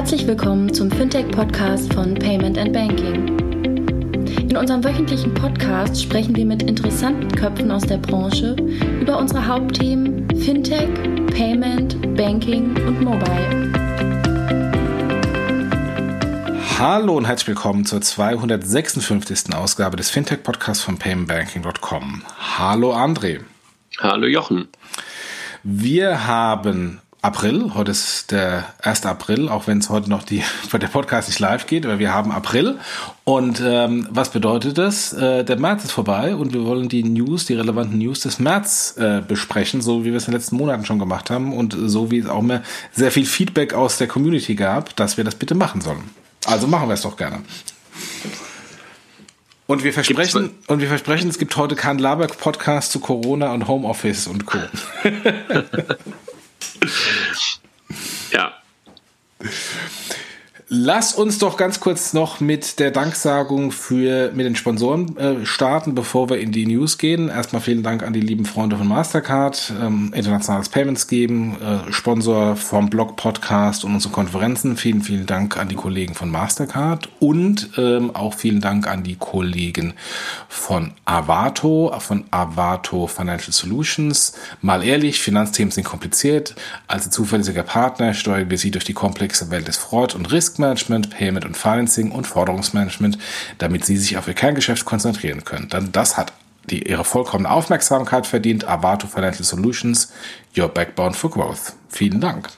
Herzlich willkommen zum Fintech-Podcast von Payment and Banking. In unserem wöchentlichen Podcast sprechen wir mit interessanten Köpfen aus der Branche über unsere Hauptthemen Fintech, Payment, Banking und Mobile. Hallo und herzlich willkommen zur 256. Ausgabe des Fintech-Podcasts von paymentbanking.com. Hallo André. Hallo Jochen. Wir haben April. Heute ist der 1. April, auch wenn es heute noch die, der Podcast nicht live geht, aber wir haben April. Und ähm, was bedeutet das? Äh, der März ist vorbei und wir wollen die News, die relevanten News des März äh, besprechen, so wie wir es in den letzten Monaten schon gemacht haben und so wie es auch mehr sehr viel Feedback aus der Community gab, dass wir das bitte machen sollen. Also machen wir es doch gerne. Und wir versprechen, und wir versprechen, es gibt heute keinen Laber-Podcast zu Corona und Homeoffice und Co. ja. Lass uns doch ganz kurz noch mit der Danksagung für mit den Sponsoren äh, starten, bevor wir in die News gehen. Erstmal vielen Dank an die lieben Freunde von Mastercard, ähm, internationales Payments geben, äh, Sponsor vom Blog Podcast und unsere Konferenzen. Vielen, vielen Dank an die Kollegen von Mastercard und ähm, auch vielen Dank an die Kollegen von Avato, von Avato Financial Solutions. Mal ehrlich, Finanzthemen sind kompliziert. Als zuverlässiger Partner steuern wir sie durch die komplexe Welt des Fraud und Risk Management, Payment und Financing und Forderungsmanagement, damit Sie sich auf Ihr Kerngeschäft konzentrieren können. Denn das hat die ihre vollkommene Aufmerksamkeit verdient. Avato Financial Solutions, your backbone for growth. Vielen Dank.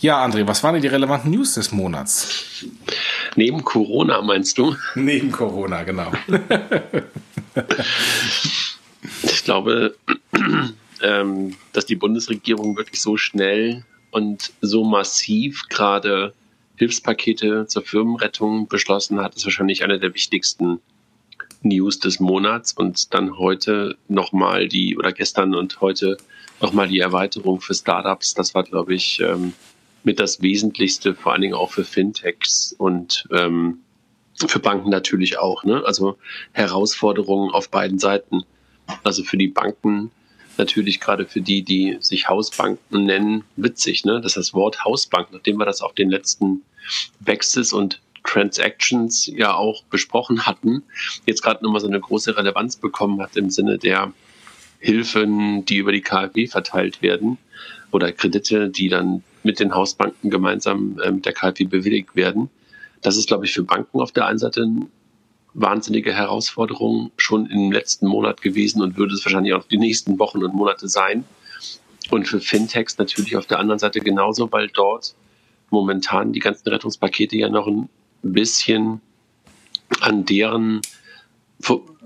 Ja, André, was waren denn die relevanten News des Monats? Neben Corona meinst du? Neben Corona, genau. ich glaube, ähm, dass die Bundesregierung wirklich so schnell und so massiv gerade Hilfspakete zur Firmenrettung beschlossen hat, ist wahrscheinlich eine der wichtigsten News des Monats. Und dann heute nochmal die, oder gestern und heute nochmal die Erweiterung für Startups. Das war, glaube ich, ähm, mit das Wesentlichste, vor allen Dingen auch für Fintechs und ähm, für Banken natürlich auch. Ne? Also Herausforderungen auf beiden Seiten. Also für die Banken natürlich gerade für die, die sich Hausbanken nennen, witzig, ne? dass das Wort Hausbank, nachdem wir das auf den letzten Wechsels und Transactions ja auch besprochen hatten, jetzt gerade nochmal so eine große Relevanz bekommen hat im Sinne der Hilfen, die über die KfW verteilt werden oder Kredite, die dann mit den Hausbanken gemeinsam äh, mit der KfW bewilligt werden. Das ist, glaube ich, für Banken auf der einen Seite ein wahnsinnige Herausforderung schon im letzten Monat gewesen und würde es wahrscheinlich auch die nächsten Wochen und Monate sein. Und für Fintechs natürlich auf der anderen Seite genauso, weil dort momentan die ganzen Rettungspakete ja noch ein bisschen an deren,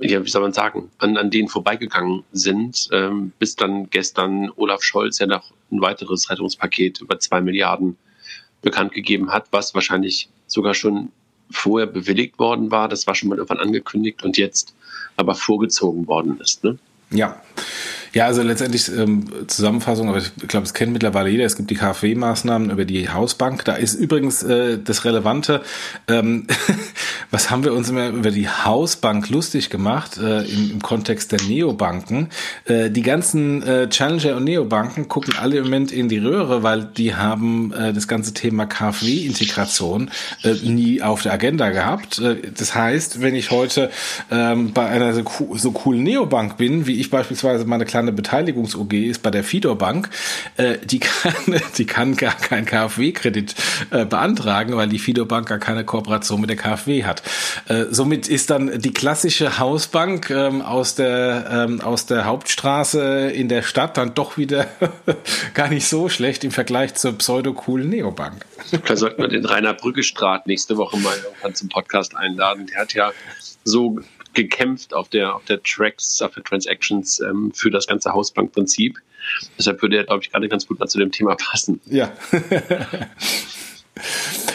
ja, wie soll man sagen, an, an denen vorbeigegangen sind, ähm, bis dann gestern Olaf Scholz ja noch ein weiteres Rettungspaket über zwei Milliarden bekannt gegeben hat, was wahrscheinlich sogar schon vorher bewilligt worden war. Das war schon mal irgendwann angekündigt und jetzt aber vorgezogen worden ist. Ne? Ja. Ja, also letztendlich ähm, Zusammenfassung, aber ich glaube, es kennt mittlerweile jeder. Es gibt die KfW-Maßnahmen über die Hausbank. Da ist übrigens äh, das Relevante, ähm, was haben wir uns immer über die Hausbank lustig gemacht äh, im, im Kontext der Neobanken. Äh, die ganzen äh, Challenger und Neobanken gucken alle im Moment in die Röhre, weil die haben äh, das ganze Thema KfW-Integration äh, nie auf der Agenda gehabt. Äh, das heißt, wenn ich heute ähm, bei einer so, so coolen Neobank bin, wie ich beispielsweise meine kleine Beteiligungs-OG ist bei der Fidor Bank, äh, die kann, die kann gar keinen KfW-Kredit äh, beantragen, weil die Fidor Bank gar keine Kooperation mit der KfW hat. Äh, somit ist dann die klassische Hausbank ähm, aus der ähm, aus der Hauptstraße in der Stadt dann doch wieder gar nicht so schlecht im Vergleich zur pseudo-coolen Neobank. Vielleicht sollten wir den Rainer Brüggestraat nächste Woche mal zum Podcast einladen. Der hat ja so gekämpft auf der, auf der Tracks, auf der Transactions ähm, für das ganze Hausbankprinzip. Deshalb würde er, glaube ich, gerade ganz gut mal zu dem Thema passen. Ja.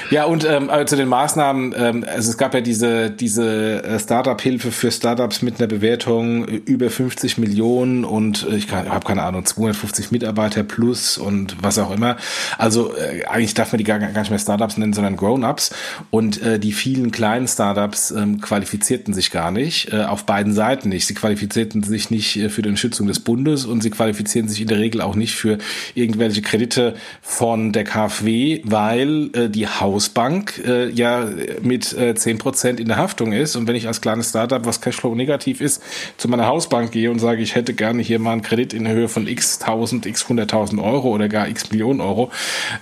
Ja, und ähm, zu den Maßnahmen, ähm, also es gab ja diese, diese äh, Startup-Hilfe für Startups mit einer Bewertung über 50 Millionen und äh, ich habe keine Ahnung, 250 Mitarbeiter plus und was auch immer. Also äh, eigentlich darf man die gar, gar nicht mehr Startups nennen, sondern Grown-Ups. Und äh, die vielen kleinen Startups ähm, qualifizierten sich gar nicht, äh, auf beiden Seiten nicht. Sie qualifizierten sich nicht äh, für die Unterstützung des Bundes und sie qualifizieren sich in der Regel auch nicht für irgendwelche Kredite von der KfW, weil äh, die Hausbank äh, ja mit äh, 10% in der Haftung ist. Und wenn ich als kleines Startup, was Cashflow negativ ist, zu meiner Hausbank gehe und sage, ich hätte gerne hier mal einen Kredit in Höhe von x tausend, x hunderttausend Euro oder gar x Millionen Euro,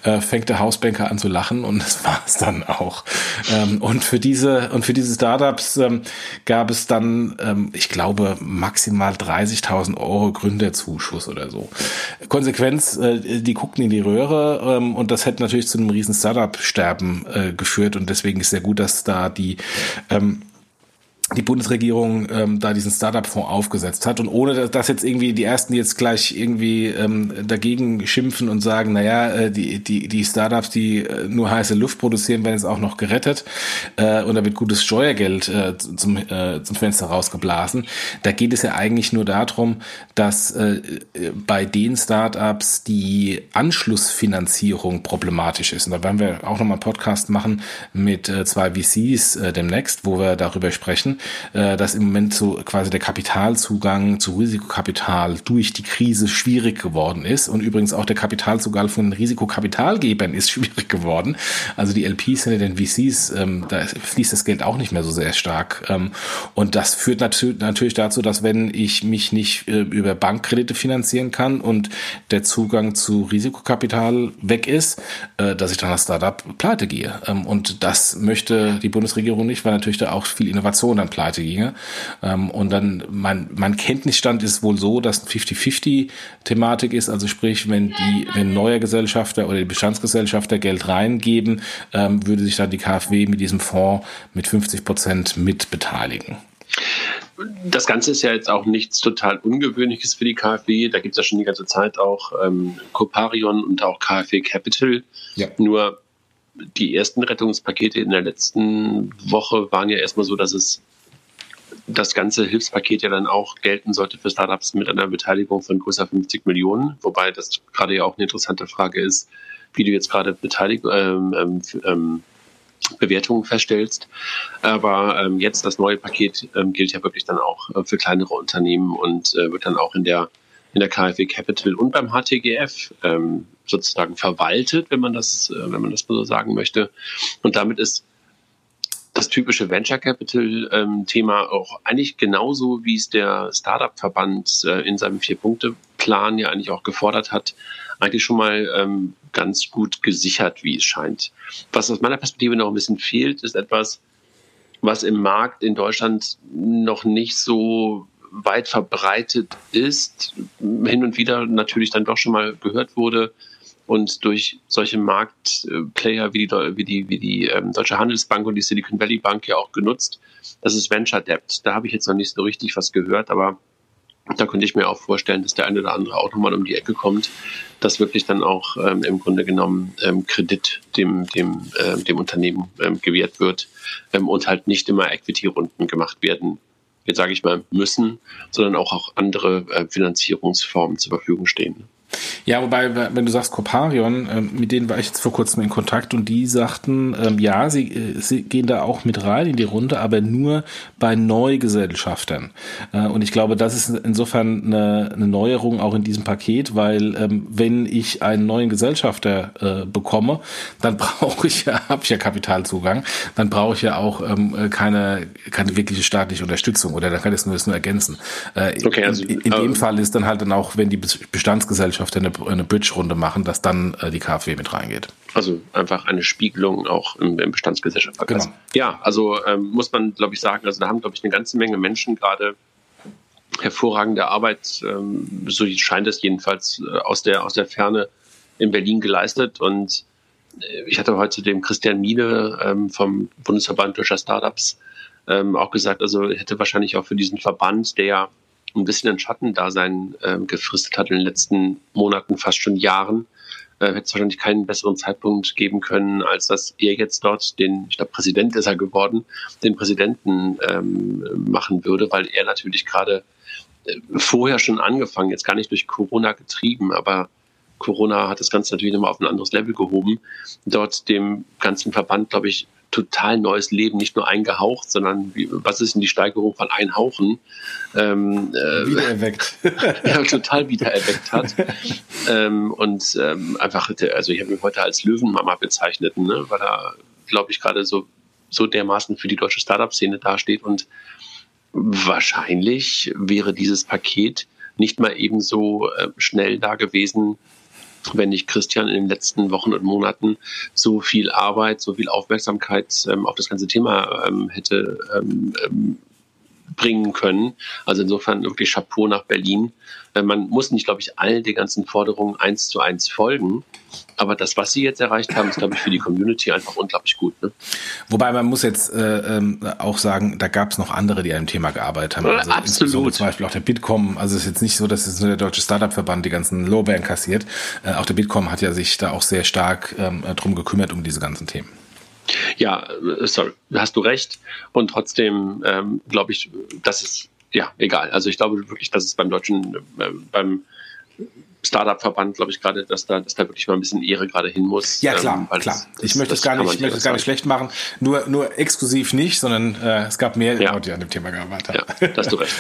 äh, fängt der Hausbanker an zu lachen und das war es dann auch. Ähm, und für diese und für diese Startups ähm, gab es dann, ähm, ich glaube, maximal 30.000 Euro Gründerzuschuss oder so. Konsequenz, äh, die guckten in die Röhre ähm, und das hätte natürlich zu einem riesen Startup-Sterben äh, geführt. Und deswegen ist sehr gut, dass da die ähm, die Bundesregierung ähm, da diesen Startup-Fonds aufgesetzt hat und ohne dass jetzt irgendwie die ersten jetzt gleich irgendwie ähm, dagegen schimpfen und sagen, naja, äh, die, die, die Startups, die äh, nur heiße Luft produzieren, werden jetzt auch noch gerettet äh, und da wird gutes Steuergeld äh, zum, äh, zum Fenster rausgeblasen. Da geht es ja eigentlich nur darum, dass äh, bei den Startups die Anschlussfinanzierung problematisch ist. Und da werden wir auch nochmal einen Podcast machen mit äh, zwei VCs äh, demnächst, wo wir darüber sprechen äh, dass im Moment so quasi der Kapitalzugang zu Risikokapital durch die Krise schwierig geworden ist und übrigens auch der Kapitalzugang von Risikokapitalgebern ist schwierig geworden. Also die LPs hinter den VCs, ähm, da fließt das Geld auch nicht mehr so sehr stark. Ähm, und das führt natürlich dazu, dass wenn ich mich nicht äh, über Bankkredite finanzieren kann und der Zugang zu Risikokapital weg ist, äh, dass ich dann als Startup pleite gehe. Ähm, und das möchte die Bundesregierung nicht, weil natürlich da auch viel Innovation dann pleite ginge. Ähm, und dann, mein, mein Kenntnisstand ist wohl so, dass 50-50-Thematik ist. Also sprich, wenn die, wenn neue Gesellschafter oder die Bestandsgesellschafter Geld reingeben, ähm, würde sich dann die KfW mit diesem Fonds mit 50 Prozent mit beteiligen. Das Ganze ist ja jetzt auch nichts total Ungewöhnliches für die KfW. Da gibt es ja schon die ganze Zeit auch ähm, Coparion und auch KfW Capital. Ja. Nur die ersten Rettungspakete in der letzten Woche waren ja erstmal so, dass es das ganze Hilfspaket ja dann auch gelten sollte für Startups mit einer Beteiligung von größer 50 Millionen, wobei das gerade ja auch eine interessante Frage ist, wie du jetzt gerade Beteiligung, ähm, ähm, ähm, Bewertungen feststellst. Aber ähm, jetzt das neue Paket ähm, gilt ja wirklich dann auch äh, für kleinere Unternehmen und äh, wird dann auch in der in der KfW Capital und beim HTGF ähm, sozusagen verwaltet, wenn man das, äh, wenn man das so sagen möchte. Und damit ist das typische Venture Capital ähm, auch eigentlich genauso, wie es der Startup Verband äh, in seinem Vier-Punkte-Plan ja eigentlich auch gefordert hat, eigentlich schon mal ähm, ganz gut gesichert, wie es scheint. Was aus meiner Perspektive noch ein bisschen fehlt, ist etwas, was im Markt in Deutschland noch nicht so weit verbreitet ist, hin und wieder natürlich dann doch schon mal gehört wurde und durch solche Marktplayer wie die, wie die, wie die ähm, Deutsche Handelsbank und die Silicon Valley Bank ja auch genutzt. Das ist Venture Debt. Da habe ich jetzt noch nicht so richtig was gehört, aber da könnte ich mir auch vorstellen, dass der eine oder andere auch nochmal um die Ecke kommt, dass wirklich dann auch ähm, im Grunde genommen ähm, Kredit dem, dem, äh, dem Unternehmen ähm, gewährt wird ähm, und halt nicht immer Equity-Runden gemacht werden, jetzt sage ich mal, müssen, sondern auch, auch andere äh, Finanzierungsformen zur Verfügung stehen. Ja, wobei, wenn du sagst Coparion, ähm, mit denen war ich jetzt vor kurzem in Kontakt und die sagten, ähm, ja, sie, äh, sie gehen da auch mit rein in die Runde, aber nur bei Neugesellschaftern. Äh, und ich glaube, das ist insofern eine, eine Neuerung auch in diesem Paket, weil ähm, wenn ich einen neuen Gesellschafter äh, bekomme, dann brauche ich ja, habe ich ja Kapitalzugang, dann brauche ich ja auch keine, keine wirkliche staatliche Unterstützung oder dann kann ich es nur, nur ergänzen. okay, also, in, in dem Fall ist dann halt dann auch, wenn die Bestandsgesellschaft Gesellschaft eine, eine Bridge-Runde machen, dass dann äh, die KfW mit reingeht. Also einfach eine Spiegelung auch im, im Bestandsgesellschaft. Genau. Ja, also ähm, muss man, glaube ich, sagen, also da haben, glaube ich, eine ganze Menge Menschen gerade hervorragende Arbeit, ähm, so scheint es jedenfalls äh, aus der, aus der Ferne in Berlin geleistet. Und äh, ich hatte heute dem Christian Miele ähm, vom Bundesverband Deutscher Startups ähm, auch gesagt, also hätte wahrscheinlich auch für diesen Verband, der ein bisschen ein Schattendasein äh, gefristet hat in den letzten Monaten, fast schon Jahren, äh, hätte es wahrscheinlich keinen besseren Zeitpunkt geben können, als dass er jetzt dort den, ich glaube, Präsident ist er geworden, den Präsidenten ähm, machen würde, weil er natürlich gerade äh, vorher schon angefangen, jetzt gar nicht durch Corona getrieben, aber Corona hat das Ganze natürlich nochmal auf ein anderes Level gehoben, dort dem ganzen Verband, glaube ich, total neues Leben, nicht nur eingehaucht, sondern wie, was ist denn die Steigerung von einhauchen? Ähm, äh, wiedererweckt. ja, total wiedererweckt hat. ähm, und ähm, einfach, also ich habe ihn heute als Löwenmama bezeichnet, ne, weil er, glaube ich, gerade so, so dermaßen für die deutsche Startup-Szene dasteht und wahrscheinlich wäre dieses Paket nicht mal ebenso äh, schnell da gewesen, wenn nicht Christian in den letzten Wochen und Monaten so viel Arbeit, so viel Aufmerksamkeit ähm, auf das ganze Thema ähm, hätte ähm, ähm bringen können. Also insofern wirklich Chapeau nach Berlin. Äh, man muss nicht, glaube ich, all den ganzen Forderungen eins zu eins folgen. Aber das, was sie jetzt erreicht haben, ist, glaube ich, für die Community einfach unglaublich gut. Ne? Wobei man muss jetzt äh, ähm, auch sagen, da gab es noch andere, die an dem Thema gearbeitet haben. Also Absolut. Zum Beispiel auch der Bitkom. Also es ist jetzt nicht so, dass es nur der deutsche Startup-Verband die ganzen Lorbeeren kassiert. Äh, auch der Bitkom hat ja sich da auch sehr stark ähm, drum gekümmert um diese ganzen Themen. Ja, äh, sorry, hast du recht. Und trotzdem ähm, glaube ich, dass es, ja, egal. Also ich glaube wirklich, dass es beim deutschen, äh, beim Startup-Verband, glaube ich, gerade, dass da, dass da wirklich mal ein bisschen Ehre gerade hin muss. Ja, klar, ähm, klar. Das, ich möchte es gar nicht, ich möchte es gar nicht schlecht machen. Nur, nur exklusiv nicht, sondern äh, es gab mehr ja. Leute, die an dem Thema gearbeitet haben. Ja, da hast du recht.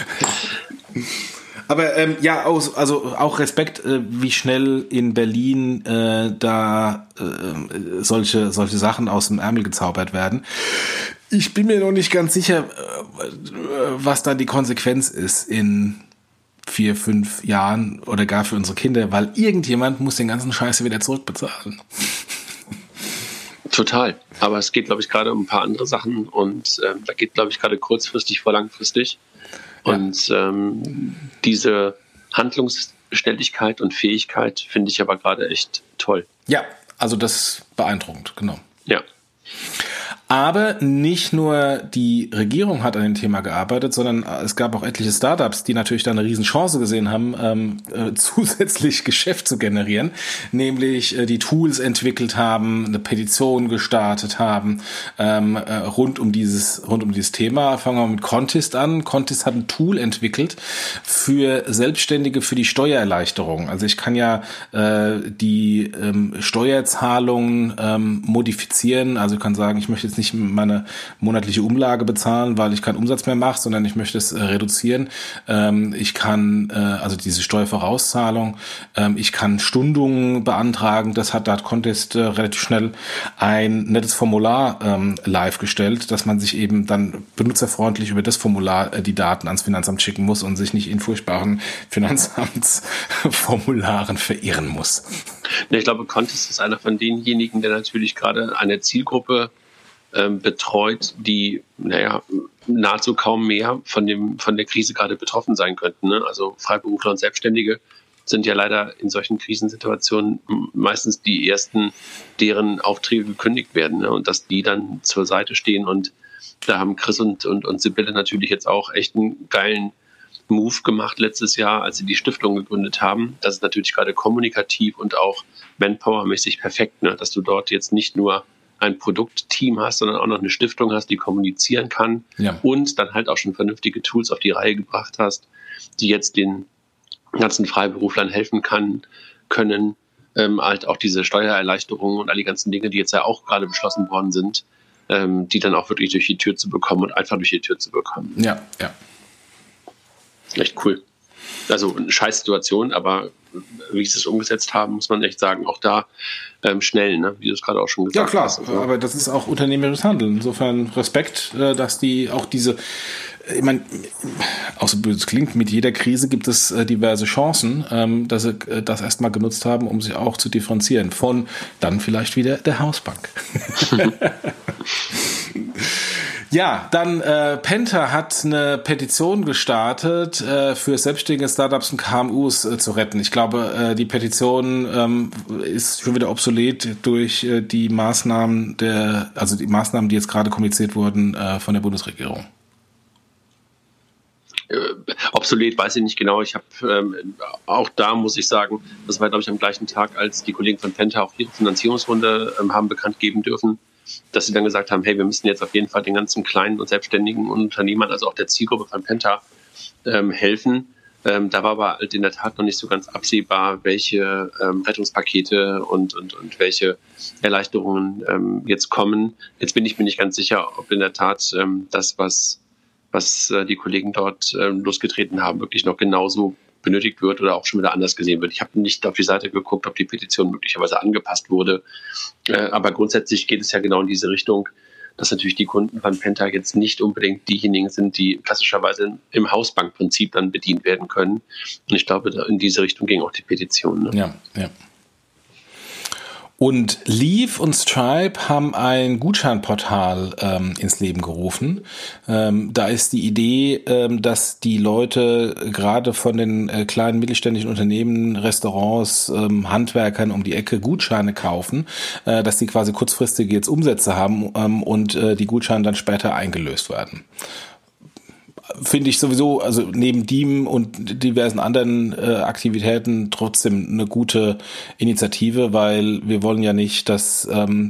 Aber ähm, ja, aus, also auch Respekt, äh, wie schnell in Berlin äh, da äh, solche, solche Sachen aus dem Ärmel gezaubert werden. Ich bin mir noch nicht ganz sicher, äh, was da die Konsequenz ist in vier, fünf Jahren oder gar für unsere Kinder, weil irgendjemand muss den ganzen Scheiße wieder zurückbezahlen. Total. Aber es geht, glaube ich, gerade um ein paar andere Sachen und äh, da geht, glaube ich, gerade kurzfristig vor langfristig. Und ähm, diese Handlungsständigkeit und Fähigkeit finde ich aber gerade echt toll. Ja, also das ist beeindruckend, genau. Ja. Aber nicht nur die Regierung hat an dem Thema gearbeitet, sondern es gab auch etliche Startups, die natürlich da eine Riesenchance gesehen haben, ähm, äh, zusätzlich Geschäft zu generieren, nämlich äh, die Tools entwickelt haben, eine Petition gestartet haben ähm, äh, rund um dieses rund um dieses Thema. Fangen wir mit Contest an. Contest hat ein Tool entwickelt für Selbstständige für die Steuererleichterung. Also ich kann ja äh, die ähm, Steuerzahlungen ähm, modifizieren. Also ich kann sagen, ich möchte jetzt jetzt nicht meine monatliche Umlage bezahlen, weil ich keinen Umsatz mehr mache, sondern ich möchte es äh, reduzieren. Ähm, ich kann, äh, also diese Steuervorauszahlung, ähm, ich kann Stundungen beantragen. Das hat Dart Contest äh, relativ schnell ein nettes Formular ähm, live gestellt, dass man sich eben dann benutzerfreundlich über das Formular äh, die Daten ans Finanzamt schicken muss und sich nicht in furchtbaren Finanzamtsformularen verirren muss. Ich glaube, Contest ist einer von denjenigen, der natürlich gerade eine Zielgruppe ähm, betreut, die, naja, nahezu kaum mehr von, dem, von der Krise gerade betroffen sein könnten. Ne? Also Freiberufler und Selbstständige sind ja leider in solchen Krisensituationen meistens die ersten, deren Aufträge gekündigt werden ne? und dass die dann zur Seite stehen. Und da haben Chris und, und, und Sibylle natürlich jetzt auch echt einen geilen Move gemacht letztes Jahr, als sie die Stiftung gegründet haben. Das ist natürlich gerade kommunikativ und auch manpowermäßig perfekt, ne? dass du dort jetzt nicht nur ein Produktteam hast, sondern auch noch eine Stiftung hast, die kommunizieren kann ja. und dann halt auch schon vernünftige Tools auf die Reihe gebracht hast, die jetzt den ganzen Freiberuflern helfen kann, können, ähm, halt auch diese Steuererleichterungen und all die ganzen Dinge, die jetzt ja auch gerade beschlossen worden sind, ähm, die dann auch wirklich durch die Tür zu bekommen und einfach durch die Tür zu bekommen. Ja, ja. Echt cool. Also eine scheiß Situation, aber wie sie es umgesetzt haben, muss man echt sagen, auch da ähm, schnell, ne? wie du es gerade auch schon gesagt hast. Ja, klar, hast, also. aber das ist auch unternehmerisches Handeln. Insofern Respekt, äh, dass die auch diese ich meine, auch so böse klingt, mit jeder Krise gibt es äh, diverse Chancen, ähm, dass sie äh, das erstmal genutzt haben, um sich auch zu differenzieren. Von dann vielleicht wieder der Hausbank. Ja, dann äh, Penta hat eine Petition gestartet, äh, für selbstständige Startups und KMUs äh, zu retten. Ich glaube, äh, die Petition ähm, ist schon wieder obsolet durch äh, die Maßnahmen der, also die Maßnahmen, die jetzt gerade kommuniziert wurden äh, von der Bundesregierung. Äh, obsolet, weiß ich nicht genau. Ich habe ähm, auch da muss ich sagen, das war glaube ich am gleichen Tag, als die Kollegen von Penta auch ihre Finanzierungsrunde ähm, haben bekannt geben dürfen, dass sie dann gesagt haben, hey, wir müssen jetzt auf jeden Fall den ganzen kleinen und selbstständigen Unternehmern, also auch der Zielgruppe von Penta, ähm, helfen. Ähm, da war aber halt in der Tat noch nicht so ganz absehbar, welche ähm, Rettungspakete und, und, und welche Erleichterungen ähm, jetzt kommen. Jetzt bin ich mir nicht ganz sicher, ob in der Tat ähm, das, was, was äh, die Kollegen dort ähm, losgetreten haben, wirklich noch genauso benötigt wird oder auch schon wieder anders gesehen wird. Ich habe nicht auf die Seite geguckt, ob die Petition möglicherweise angepasst wurde. Äh, aber grundsätzlich geht es ja genau in diese Richtung, dass natürlich die Kunden von Penta jetzt nicht unbedingt diejenigen sind, die klassischerweise im Hausbankprinzip dann bedient werden können. Und ich glaube, in diese Richtung ging auch die Petition. Ne? Ja, ja. Und Leaf und Stripe haben ein Gutscheinportal ähm, ins Leben gerufen. Ähm, da ist die Idee, ähm, dass die Leute gerade von den äh, kleinen mittelständischen Unternehmen, Restaurants, ähm, Handwerkern um die Ecke Gutscheine kaufen, äh, dass die quasi kurzfristige jetzt Umsätze haben ähm, und äh, die Gutscheine dann später eingelöst werden finde ich sowieso, also neben DIEM und diversen anderen äh, Aktivitäten trotzdem eine gute Initiative, weil wir wollen ja nicht, dass ähm,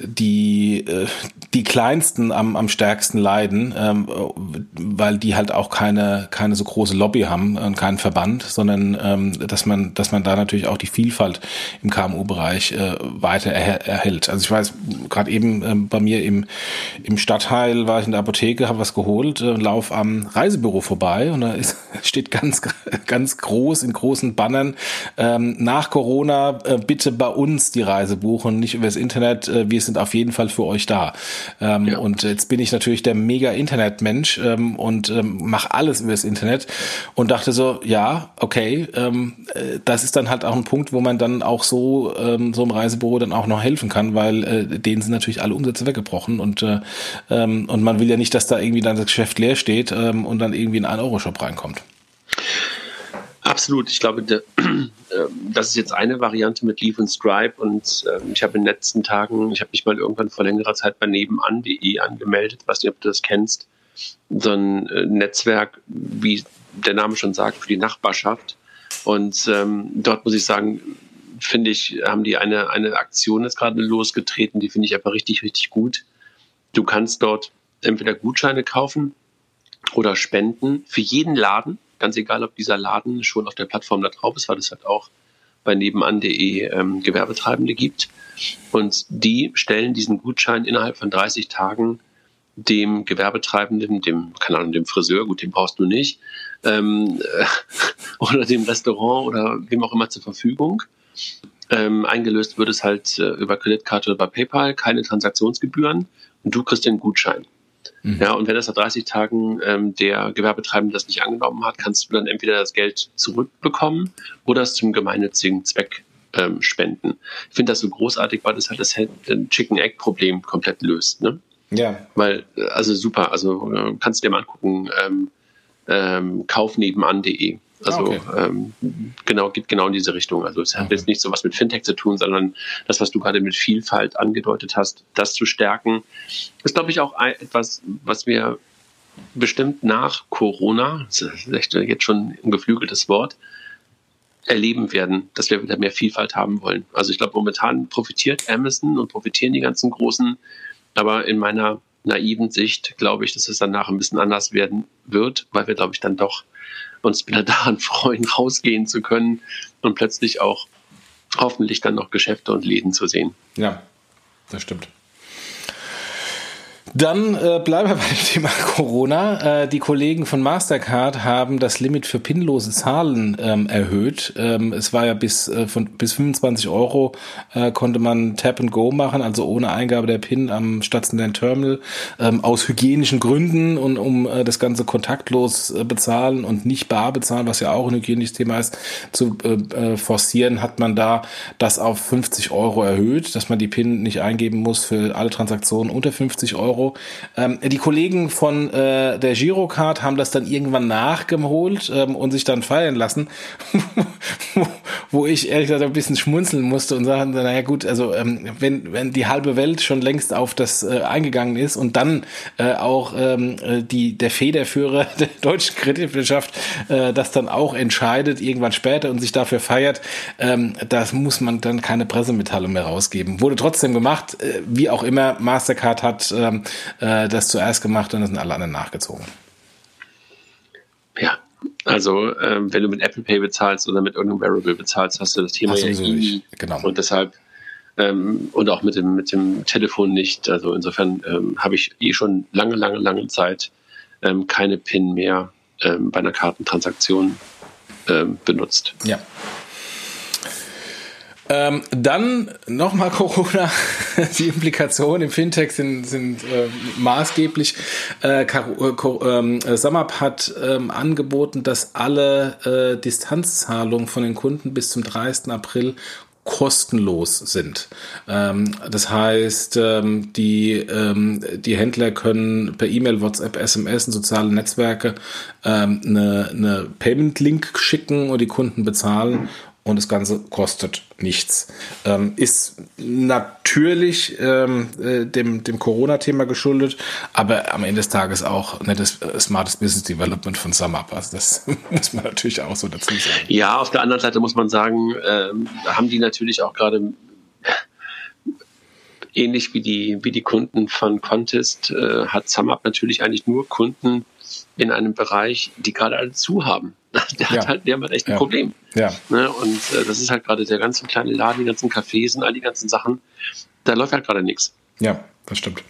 die, äh, die Kleinsten am, am stärksten leiden, ähm, weil die halt auch keine, keine so große Lobby haben und keinen Verband, sondern ähm, dass man, dass man da natürlich auch die Vielfalt im KMU-Bereich äh, weiter er, erhält. Also ich weiß, gerade eben äh, bei mir im, im Stadtteil war ich in der Apotheke, habe was geholt, äh, lauf am Reisebüro vorbei und da ist, steht ganz, ganz groß in großen Bannern, ähm, nach Corona äh, bitte bei uns die Reise buchen, nicht übers Internet, äh, wir sind auf jeden Fall für euch da. Ähm, ja. Und jetzt bin ich natürlich der mega Internetmensch ähm, und ähm, mache alles übers Internet und dachte so, ja, okay, ähm, äh, das ist dann halt auch ein Punkt, wo man dann auch so ähm, so im Reisebüro dann auch noch helfen kann, weil äh, denen sind natürlich alle Umsätze weggebrochen und äh, ähm, und man will ja nicht, dass da irgendwie dann das Geschäft leer steht ähm, und dann irgendwie in einen Euro-Shop reinkommt. Absolut. Ich glaube, de, äh, das ist jetzt eine Variante mit Leaf und Stripe und äh, ich habe in den letzten Tagen, ich habe mich mal irgendwann vor längerer Zeit bei nebenan.de angemeldet, weiß nicht, ob du das kennst, so ein äh, Netzwerk, wie der Name schon sagt, für die Nachbarschaft. Und ähm, dort muss ich sagen, finde ich, haben die eine, eine Aktion jetzt gerade losgetreten, die finde ich einfach richtig, richtig gut. Du kannst dort entweder Gutscheine kaufen oder spenden für jeden Laden ganz egal, ob dieser Laden schon auf der Plattform da drauf ist, weil es halt auch bei nebenan.de ähm, Gewerbetreibende gibt. Und die stellen diesen Gutschein innerhalb von 30 Tagen dem Gewerbetreibenden, dem, keine Ahnung, dem Friseur, gut, den brauchst du nicht, ähm, äh, oder dem Restaurant oder wem auch immer zur Verfügung. Ähm, eingelöst wird es halt äh, über Kreditkarte oder bei PayPal, keine Transaktionsgebühren und du kriegst den Gutschein. Mhm. Ja, und wenn das nach 30 Tagen ähm, der Gewerbetreibende das nicht angenommen hat, kannst du dann entweder das Geld zurückbekommen oder es zum gemeinnützigen Zweck ähm, spenden. Ich finde das so großartig, weil das halt das Chicken Egg Problem komplett löst. Ne? Ja. Weil, also super, also äh, kannst du dir mal angucken, ähm, ähm, kaufnebenan.de. Also okay. ähm, genau, geht genau in diese Richtung. Also es hat okay. jetzt nicht so was mit Fintech zu tun, sondern das, was du gerade mit Vielfalt angedeutet hast, das zu stärken, ist, glaube ich, auch etwas, was wir bestimmt nach Corona, das ist jetzt schon ein geflügeltes Wort, erleben werden, dass wir wieder mehr Vielfalt haben wollen. Also ich glaube, momentan profitiert Amazon und profitieren die ganzen Großen, aber in meiner naiven Sicht glaube ich, dass es danach ein bisschen anders werden wird, weil wir, glaube ich, dann doch uns wieder daran freuen, rausgehen zu können und plötzlich auch hoffentlich dann noch Geschäfte und Läden zu sehen. Ja, das stimmt. Dann äh, bleiben wir bei dem Thema Corona. Äh, die Kollegen von Mastercard haben das Limit für pinlose Zahlen ähm, erhöht. Ähm, es war ja bis äh, von bis 25 Euro äh, konnte man Tap and Go machen, also ohne Eingabe der PIN am stationären Terminal ähm, aus hygienischen Gründen und um äh, das Ganze kontaktlos äh, bezahlen und nicht bar bezahlen, was ja auch ein hygienisches Thema ist, zu äh, äh, forcieren, hat man da das auf 50 Euro erhöht, dass man die PIN nicht eingeben muss für alle Transaktionen unter 50 Euro Euro. Ähm, die Kollegen von äh, der Girocard haben das dann irgendwann nachgeholt ähm, und sich dann feiern lassen, wo ich ehrlich gesagt ein bisschen schmunzeln musste und sagen, naja gut, also ähm, wenn, wenn die halbe Welt schon längst auf das äh, eingegangen ist und dann äh, auch ähm, äh, die, der Federführer der deutschen Kreditwirtschaft äh, das dann auch entscheidet, irgendwann später und sich dafür feiert, ähm, das muss man dann keine Pressemitteilung mehr rausgeben. Wurde trotzdem gemacht, äh, wie auch immer, Mastercard hat ähm, äh, das zuerst gemacht und das sind alle anderen nachgezogen. Ja, also ähm, wenn du mit Apple Pay bezahlst oder mit irgendeinem Wearable bezahlst, hast du das Thema ja nie. Genau. Und deshalb ähm, und auch mit dem, mit dem Telefon nicht. Also insofern ähm, habe ich eh schon lange, lange, lange Zeit ähm, keine PIN mehr ähm, bei einer Kartentransaktion ähm, benutzt. Ja. Ähm, dann nochmal Corona. Die Implikationen im Fintech sind, sind äh, maßgeblich. Äh, äh, ähm, Samap hat ähm, angeboten, dass alle äh, Distanzzahlungen von den Kunden bis zum 30. April kostenlos sind. Ähm, das heißt, die, die Händler können per E-Mail, WhatsApp, SMS und soziale Netzwerke eine, eine Payment-Link schicken und die Kunden bezahlen und das Ganze kostet nichts. Ähm, ist natürlich ähm, äh, dem, dem Corona-Thema geschuldet, aber am Ende des Tages auch nettes äh, smartes Business Development von SumUp. Also das muss man natürlich auch so dazu sagen. Ja, auf der anderen Seite muss man sagen, ähm, haben die natürlich auch gerade ähnlich wie die, wie die Kunden von Contest, äh, hat SumUp natürlich eigentlich nur Kunden in einem Bereich, die gerade alle zu haben. Der hat halt, der hat echt ein ja. Problem. Ja. Ne? Und äh, das ist halt gerade der ganze kleine Laden, die ganzen Cafés und all die ganzen Sachen. Da läuft halt gerade nichts. Ja, das stimmt.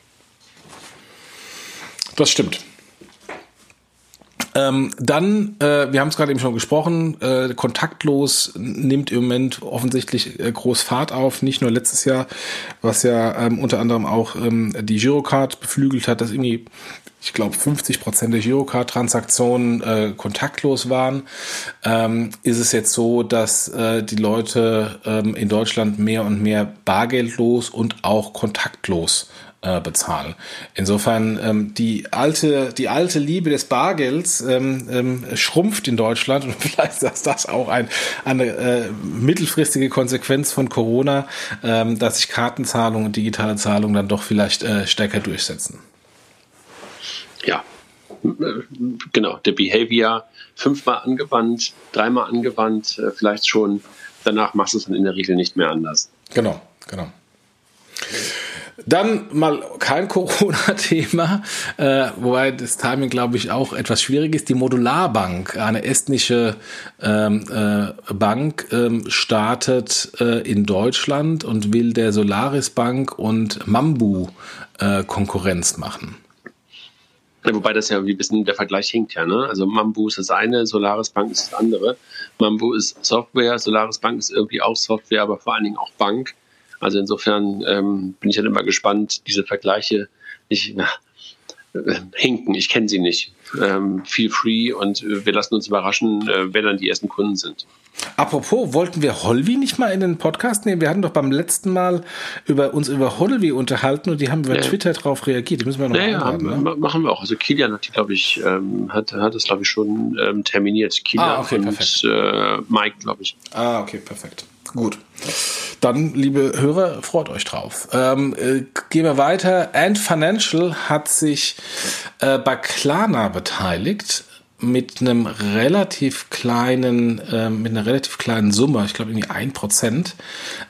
Das stimmt. Ähm, dann, äh, wir haben es gerade eben schon gesprochen, äh, kontaktlos nimmt im Moment offensichtlich äh, groß Fahrt auf. Nicht nur letztes Jahr, was ja ähm, unter anderem auch ähm, die Girocard beflügelt hat, dass irgendwie ich glaube, 50 Prozent der Girocard-Transaktionen äh, kontaktlos waren, ähm, ist es jetzt so, dass äh, die Leute ähm, in Deutschland mehr und mehr bargeldlos und auch kontaktlos äh, bezahlen. Insofern ähm, die alte die alte Liebe des Bargelds ähm, ähm, schrumpft in Deutschland und vielleicht ist das auch ein, eine äh, mittelfristige Konsequenz von Corona, ähm, dass sich Kartenzahlungen und digitale Zahlungen dann doch vielleicht äh, stärker durchsetzen ja, genau, der Behavior fünfmal angewandt, dreimal angewandt, äh, vielleicht schon. Danach machst du es dann in der Regel nicht mehr anders. Genau, genau. Dann mal kein Corona-Thema, äh, wobei das Timing, glaube ich, auch etwas schwierig ist. Die Modularbank, eine estnische ähm, äh, Bank, ähm, startet äh, in Deutschland und will der Solaris Bank und Mambu äh, Konkurrenz machen. Wobei das ja wie ein bisschen der Vergleich hinkt ja, ne? Also Mambu ist das eine, Solaris Bank ist das andere. Mambu ist Software, Solaris Bank ist irgendwie auch Software, aber vor allen Dingen auch Bank. Also insofern ähm, bin ich halt immer gespannt, diese Vergleiche. Ich, na, äh, hinken, ich kenne sie nicht. Ähm, feel free und äh, wir lassen uns überraschen, äh, wer dann die ersten Kunden sind. Apropos, wollten wir Holvi nicht mal in den Podcast nehmen? Wir hatten doch beim letzten Mal über uns über Holvi unterhalten und die haben über ja. Twitter darauf reagiert. Die müssen wir noch ja, einladen, ne? machen wir auch. Also Kilian hat die, glaube ich, ähm, hat, hat es, glaube ich, schon ähm, terminiert. Kilian ah, okay, und äh, Mike, glaube ich. Ah, okay, perfekt. Gut. Dann, liebe Hörer, freut euch drauf. Ähm, äh, gehen wir weiter. Ant Financial hat sich äh, bei Klarna beteiligt mit einem relativ kleinen, äh, mit einer relativ kleinen Summe, ich glaube irgendwie ein Prozent,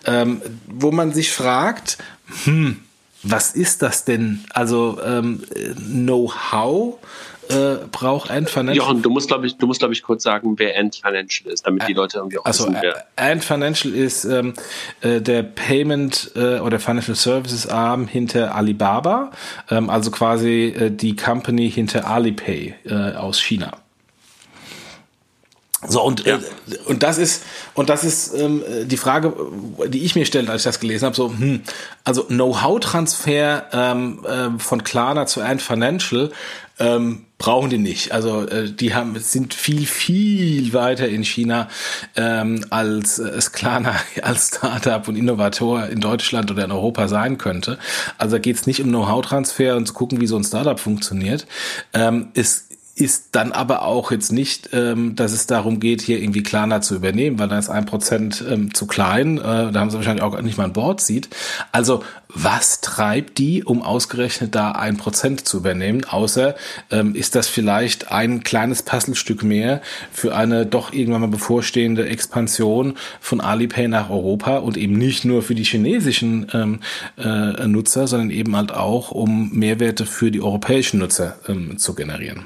ähm, wo man sich fragt, hm, was ist das denn? Also ähm, Know-how äh, braucht Ant Financial. Jochen, du musst, glaube ich, du musst, glaube ich, kurz sagen, wer Ant Financial ist, damit die Leute irgendwie auch also, wissen, wer. Ant Financial ist ähm, äh, der Payment äh, oder Financial Services Arm hinter Alibaba, ähm, also quasi äh, die Company hinter Alipay äh, aus China. So und ja. äh, und das ist und das ist ähm, die Frage, die ich mir stelle, als ich das gelesen habe. So, hm, also Know-how-Transfer ähm, äh, von Klarna zu Ant Financial ähm, brauchen die nicht. Also äh, die haben sind viel viel weiter in China ähm, als äh, es Klarna als Startup und Innovator in Deutschland oder in Europa sein könnte. Also da geht es nicht um Know-how-Transfer und zu gucken, wie so ein Startup funktioniert. Ähm, es ist dann aber auch jetzt nicht, ähm, dass es darum geht, hier irgendwie Klarna zu übernehmen, weil da ist ein Prozent ähm, zu klein. Äh, da haben sie wahrscheinlich auch nicht mal ein Board sieht. Also was treibt die, um ausgerechnet da ein Prozent zu übernehmen? Außer ähm, ist das vielleicht ein kleines Puzzlestück mehr für eine doch irgendwann mal bevorstehende Expansion von Alipay nach Europa und eben nicht nur für die chinesischen ähm, äh, Nutzer, sondern eben halt auch, um Mehrwerte für die europäischen Nutzer ähm, zu generieren.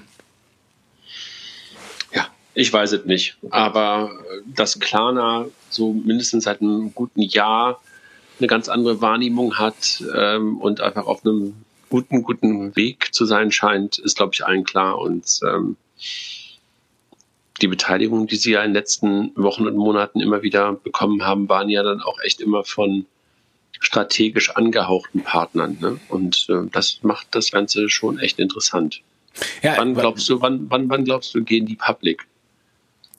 Ich weiß es nicht. Aber dass Klarna so mindestens seit einem guten Jahr eine ganz andere Wahrnehmung hat ähm, und einfach auf einem guten, guten Weg zu sein scheint, ist, glaube ich, allen klar. Und ähm, die Beteiligung, die sie ja in den letzten Wochen und Monaten immer wieder bekommen haben, waren ja dann auch echt immer von strategisch angehauchten Partnern. Ne? Und äh, das macht das Ganze schon echt interessant. Ja, wann glaubst du, wann, wann, wann glaubst du, gehen die public?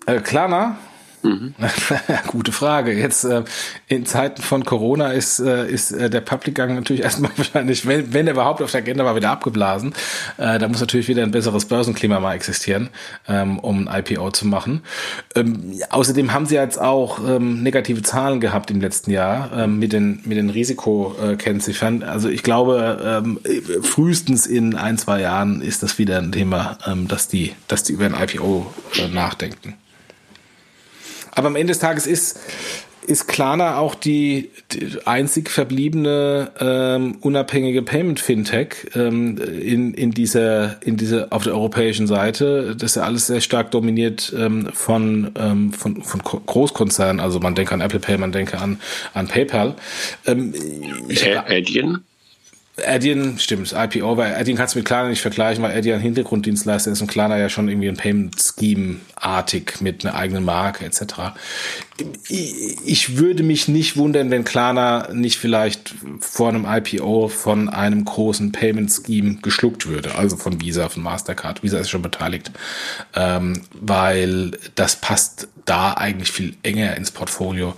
Äh, Klarna? Mhm. Gute Frage. Jetzt äh, in Zeiten von Corona ist, äh, ist äh, der Public-Gang natürlich erstmal wahrscheinlich, wenn, wenn er überhaupt auf der Agenda war, wieder abgeblasen. Äh, da muss natürlich wieder ein besseres Börsenklima mal existieren, ähm, um ein IPO zu machen. Ähm, außerdem haben sie jetzt auch ähm, negative Zahlen gehabt im letzten Jahr ähm, mit den, mit den Risikokennziffern. Also ich glaube, ähm, frühestens in ein, zwei Jahren ist das wieder ein Thema, ähm, dass, die, dass die über ein IPO äh, nachdenken. Aber am Ende des Tages ist, ist Klarna auch die, die einzig verbliebene ähm, unabhängige Payment Fintech ähm, in, in dieser in dieser auf der europäischen Seite. Das ist ja alles sehr stark dominiert ähm, von, ähm, von von Großkonzernen. Also man denke an Apple Pay, man denke an an PayPal. Ähm, ich, Adyen? Adyen, stimmt, IPO, weil Adyen kannst du mit Klarna nicht vergleichen, weil Adyen ein Hintergrunddienstleister ist und Klarna ja schon irgendwie ein Payment Scheme artig mit einer eigenen Marke etc. Ich würde mich nicht wundern, wenn Klarna nicht vielleicht vor einem IPO von einem großen Payment Scheme geschluckt würde, also von Visa, von Mastercard. Visa ist schon beteiligt, ähm, weil das passt da eigentlich viel enger ins Portfolio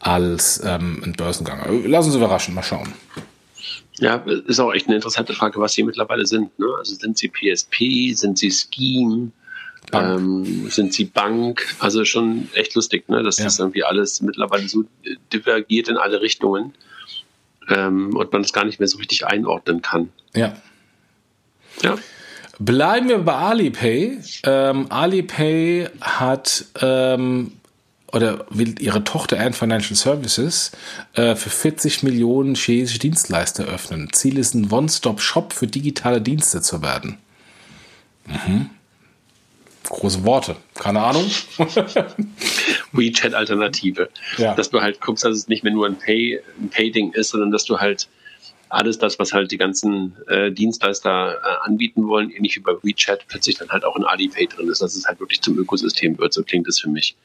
als ähm, ein Börsengang. Lass uns überraschen, mal schauen. Ja, ist auch echt eine interessante Frage, was sie mittlerweile sind. Ne? Also sind sie PSP, sind sie Scheme, ähm, sind sie Bank? Also schon echt lustig, ne? dass ja. das irgendwie alles mittlerweile so divergiert in alle Richtungen ähm, und man das gar nicht mehr so richtig einordnen kann. Ja. Ja. Bleiben wir bei Alipay. Ähm, Alipay hat ähm, oder will ihre Tochter Ant Financial Services äh, für 40 Millionen chinesische Dienstleister öffnen. Ziel ist ein One-Stop-Shop für digitale Dienste zu werden. Mhm. Große Worte, keine Ahnung. WeChat-Alternative. Ja. Dass du halt guckst, dass es nicht mehr nur ein Pay-Ding ein Pay ist, sondern dass du halt alles das, was halt die ganzen äh, Dienstleister äh, anbieten wollen, ähnlich wie bei WeChat, plötzlich dann halt auch in Alipay drin ist, dass es halt wirklich zum Ökosystem wird. So klingt es für mich.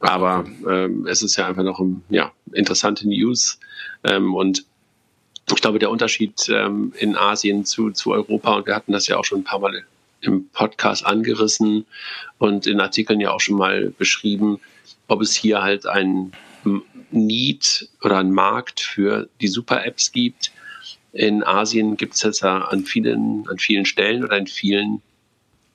Aber ähm, es ist ja einfach noch um, ja, interessante News. Ähm, und ich glaube, der Unterschied ähm, in Asien zu, zu Europa, und wir hatten das ja auch schon ein paar Mal im Podcast angerissen und in Artikeln ja auch schon mal beschrieben, ob es hier halt ein Need oder ein Markt für die Super-Apps gibt. In Asien gibt es jetzt an vielen, an vielen Stellen oder in vielen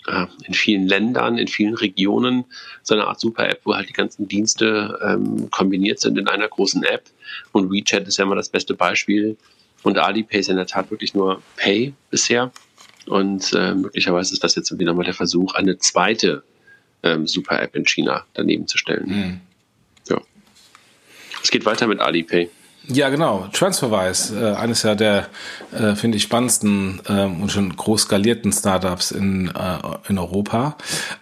äh, in vielen Ländern, in vielen Regionen so eine Art Super-App, wo halt die ganzen Dienste ähm, kombiniert sind in einer großen App. Und WeChat ist ja immer das beste Beispiel. Und Alipay ist in der Tat wirklich nur Pay bisher. Und äh, möglicherweise ist das jetzt wieder mal der Versuch, eine zweite ähm, Super-App in China daneben zu stellen. Mhm. Ja. Es geht weiter mit Alipay. Ja, genau. TransferWise, äh, eines ja der, äh, finde ich, spannendsten äh, und schon groß skalierten Startups in, äh, in Europa,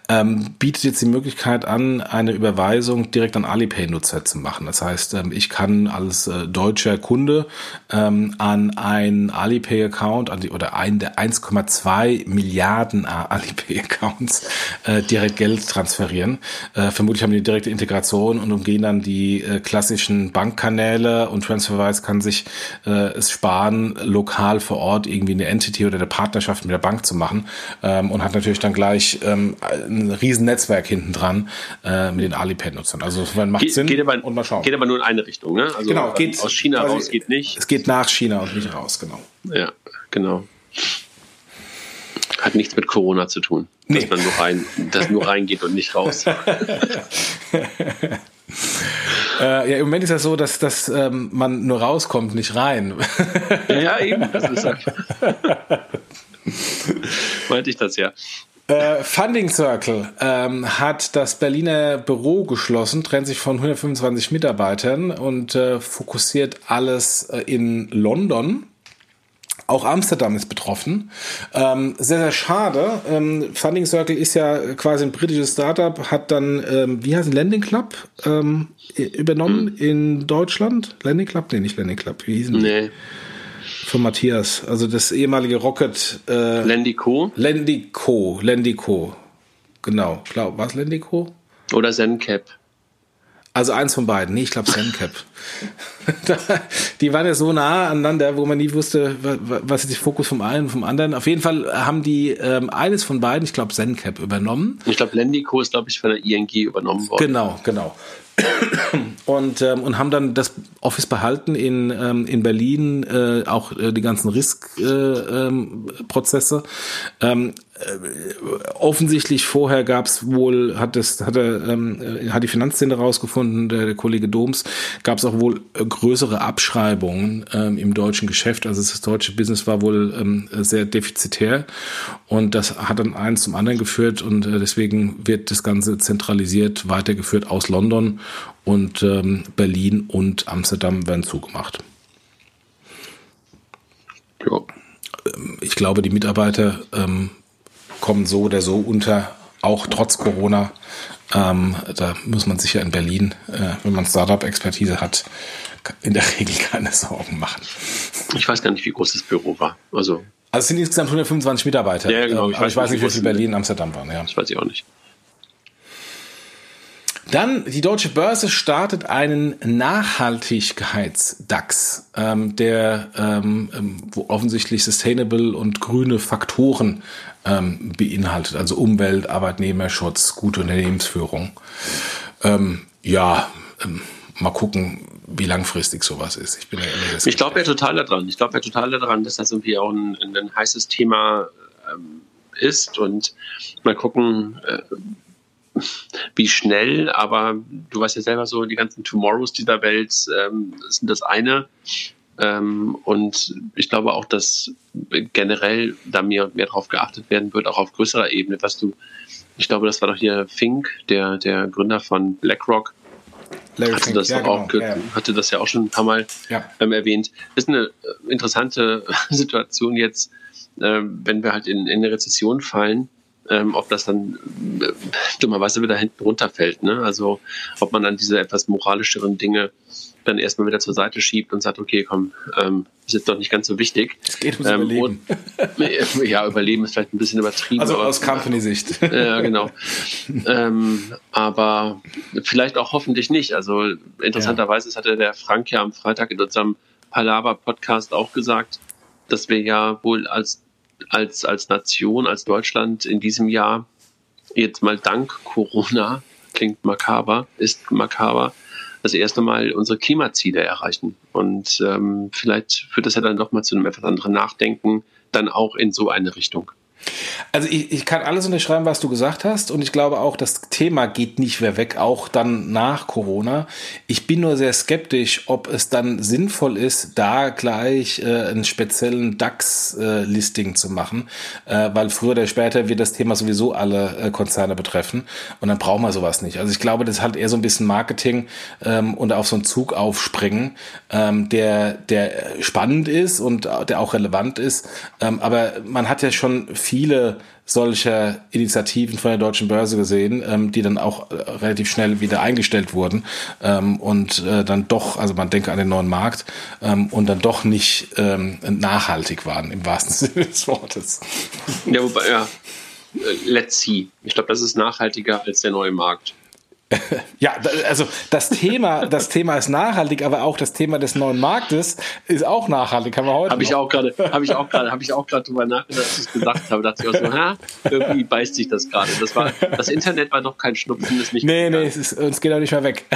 ähm, bietet jetzt die Möglichkeit an, eine Überweisung direkt an Alipay-Nutzer zu machen. Das heißt, ähm, ich kann als äh, deutscher Kunde ähm, an einen Alipay-Account oder einen der 1,2 Milliarden Alipay-Accounts äh, direkt Geld transferieren. Vermutlich haben die direkte Integration und umgehen dann die klassischen Bankkanäle und Banktransferweis kann sich äh, es sparen, lokal vor Ort irgendwie eine Entity oder eine Partnerschaft mit der Bank zu machen ähm, und hat natürlich dann gleich ähm, ein riesen Netzwerk hinten dran äh, mit den Alipay-Nutzern. Also macht Ge Sinn geht aber, und mal schauen. Geht aber nur in eine Richtung, ne? Also genau, geht, aus China raus geht nicht. Es geht nach China und nicht raus, genau. Ja, genau. Hat nichts mit Corona zu tun. Nee. Dass man nur rein, dass nur reingeht und nicht raus. Äh, ja, im Moment ist das so, dass, dass ähm, man nur rauskommt, nicht rein. ja, eben. Das ist halt Meinte ich das ja. Äh, Funding Circle ähm, hat das Berliner Büro geschlossen, trennt sich von 125 Mitarbeitern und äh, fokussiert alles äh, in London. Auch Amsterdam ist betroffen. Ähm, sehr, sehr schade. Ähm, Funding Circle ist ja quasi ein britisches Startup, hat dann, ähm, wie heißt es, Landing Club ähm, übernommen hm. in Deutschland? Landing Club? Nee, nicht Landing Club. Wie hießen die? Nee. Von Matthias. Also das ehemalige Rocket. Äh, Lendico? Lendico. Lendico. Genau. Glaub, was Lendico? Oder ZenCap. Also eins von beiden. Nee, ich glaube ZenCap. die waren ja so nah aneinander, wo man nie wusste, was ist der Fokus vom einen und vom anderen. Auf jeden Fall haben die ähm, eines von beiden, ich glaube ZenCap, übernommen. Ich glaube Lendico ist, glaube ich, von der ING übernommen worden. Genau, genau und, ähm, und haben dann das Office behalten in, ähm, in Berlin, äh, auch äh, die ganzen Risk-Prozesse. Äh, ähm, äh, offensichtlich vorher gab es wohl, hat das, hat er, ähm, hat die Finanzszene rausgefunden, der, der Kollege Doms, gab es auch wohl äh, größere Abschreibungen ähm, im deutschen Geschäft. Also das deutsche Business war wohl ähm, sehr defizitär und das hat dann eins zum anderen geführt und äh, deswegen wird das Ganze zentralisiert weitergeführt aus London und ähm, Berlin und Amsterdam werden zugemacht. Ja. Ähm, ich glaube, die Mitarbeiter ähm, kommen so oder so unter, auch trotz Corona. Ähm, da muss man sich ja in Berlin, äh, wenn man Startup-Expertise hat, in der Regel keine Sorgen machen. Ich weiß gar nicht, wie groß das Büro war. Also, also es sind insgesamt 125 Mitarbeiter. Ja, genau. Ich aber weiß ich weiß nicht, wie viele Berlin und Amsterdam waren. Ja. Das weiß ich auch nicht. Dann die deutsche Börse startet einen Nachhaltigkeits-DAX, ähm, der ähm, ähm, wo offensichtlich sustainable und grüne Faktoren ähm, beinhaltet, also Umwelt, Arbeitnehmerschutz, gute Unternehmensführung. Ähm, ja, ähm, mal gucken, wie langfristig sowas ist. Ich bin ja Ich glaube ja total daran. Ich glaube ja total daran, dass das irgendwie auch ein, ein heißes Thema ist und mal gucken, äh, wie schnell, aber du weißt ja selber so, die ganzen Tomorrows dieser Welt ähm, sind das eine. Ähm, und ich glaube auch, dass generell da mehr und mehr drauf geachtet werden wird, auch auf größerer Ebene, was du, ich glaube, das war doch hier Fink, der, der Gründer von BlackRock, Larry hatte das, ja, auch, genau, ja. hatte das ja auch schon ein paar Mal ja. ähm, erwähnt. Ist eine äh, interessante Situation jetzt, äh, wenn wir halt in, in eine Rezession fallen ähm, ob das dann äh, dummerweise wieder hinten runterfällt. Ne? Also ob man dann diese etwas moralischeren Dinge dann erstmal wieder zur Seite schiebt und sagt, okay, komm, ähm, ist jetzt doch nicht ganz so wichtig. Es geht ums ähm, Überleben. Und, ja, Überleben ist vielleicht ein bisschen übertrieben. Also aus Company-Sicht. Ja, genau. ähm, aber vielleicht auch hoffentlich nicht. Also interessanterweise, das hatte der Frank ja am Freitag in unserem Palaver-Podcast auch gesagt, dass wir ja wohl als als, als Nation, als Deutschland in diesem Jahr jetzt mal dank Corona, klingt makaber, ist makaber, das erste Mal unsere Klimaziele erreichen. Und ähm, vielleicht führt das ja dann doch mal zu einem etwas anderen Nachdenken, dann auch in so eine Richtung. Also ich, ich kann alles unterschreiben, was du gesagt hast und ich glaube auch, das Thema geht nicht mehr weg, auch dann nach Corona. Ich bin nur sehr skeptisch, ob es dann sinnvoll ist, da gleich äh, einen speziellen DAX-Listing äh, zu machen, äh, weil früher oder später wird das Thema sowieso alle äh, Konzerne betreffen und dann brauchen wir sowas nicht. Also ich glaube, das ist halt eher so ein bisschen Marketing ähm, und auf so einen Zug aufspringen, ähm, der, der spannend ist und der auch relevant ist, ähm, aber man hat ja schon viele solcher Initiativen von der deutschen Börse gesehen, ähm, die dann auch äh, relativ schnell wieder eingestellt wurden ähm, und äh, dann doch, also man denke an den neuen Markt ähm, und dann doch nicht ähm, nachhaltig waren im wahrsten Sinne des Wortes. Ja, wobei, ja, äh, let's see. Ich glaube, das ist nachhaltiger als der neue Markt. ja, also das Thema, das Thema ist nachhaltig, aber auch das Thema des neuen Marktes ist auch nachhaltig. Haben wir heute. Habe ich auch gerade, habe ich auch gerade, habe ich auch gerade drüber nachgedacht, als ich es gesagt habe. Dachte ich auch so, ha, irgendwie beißt sich das gerade. Das war, das Internet war noch kein Schnupfen, ist nicht. Nee, nee, es ist, uns geht auch nicht mehr weg.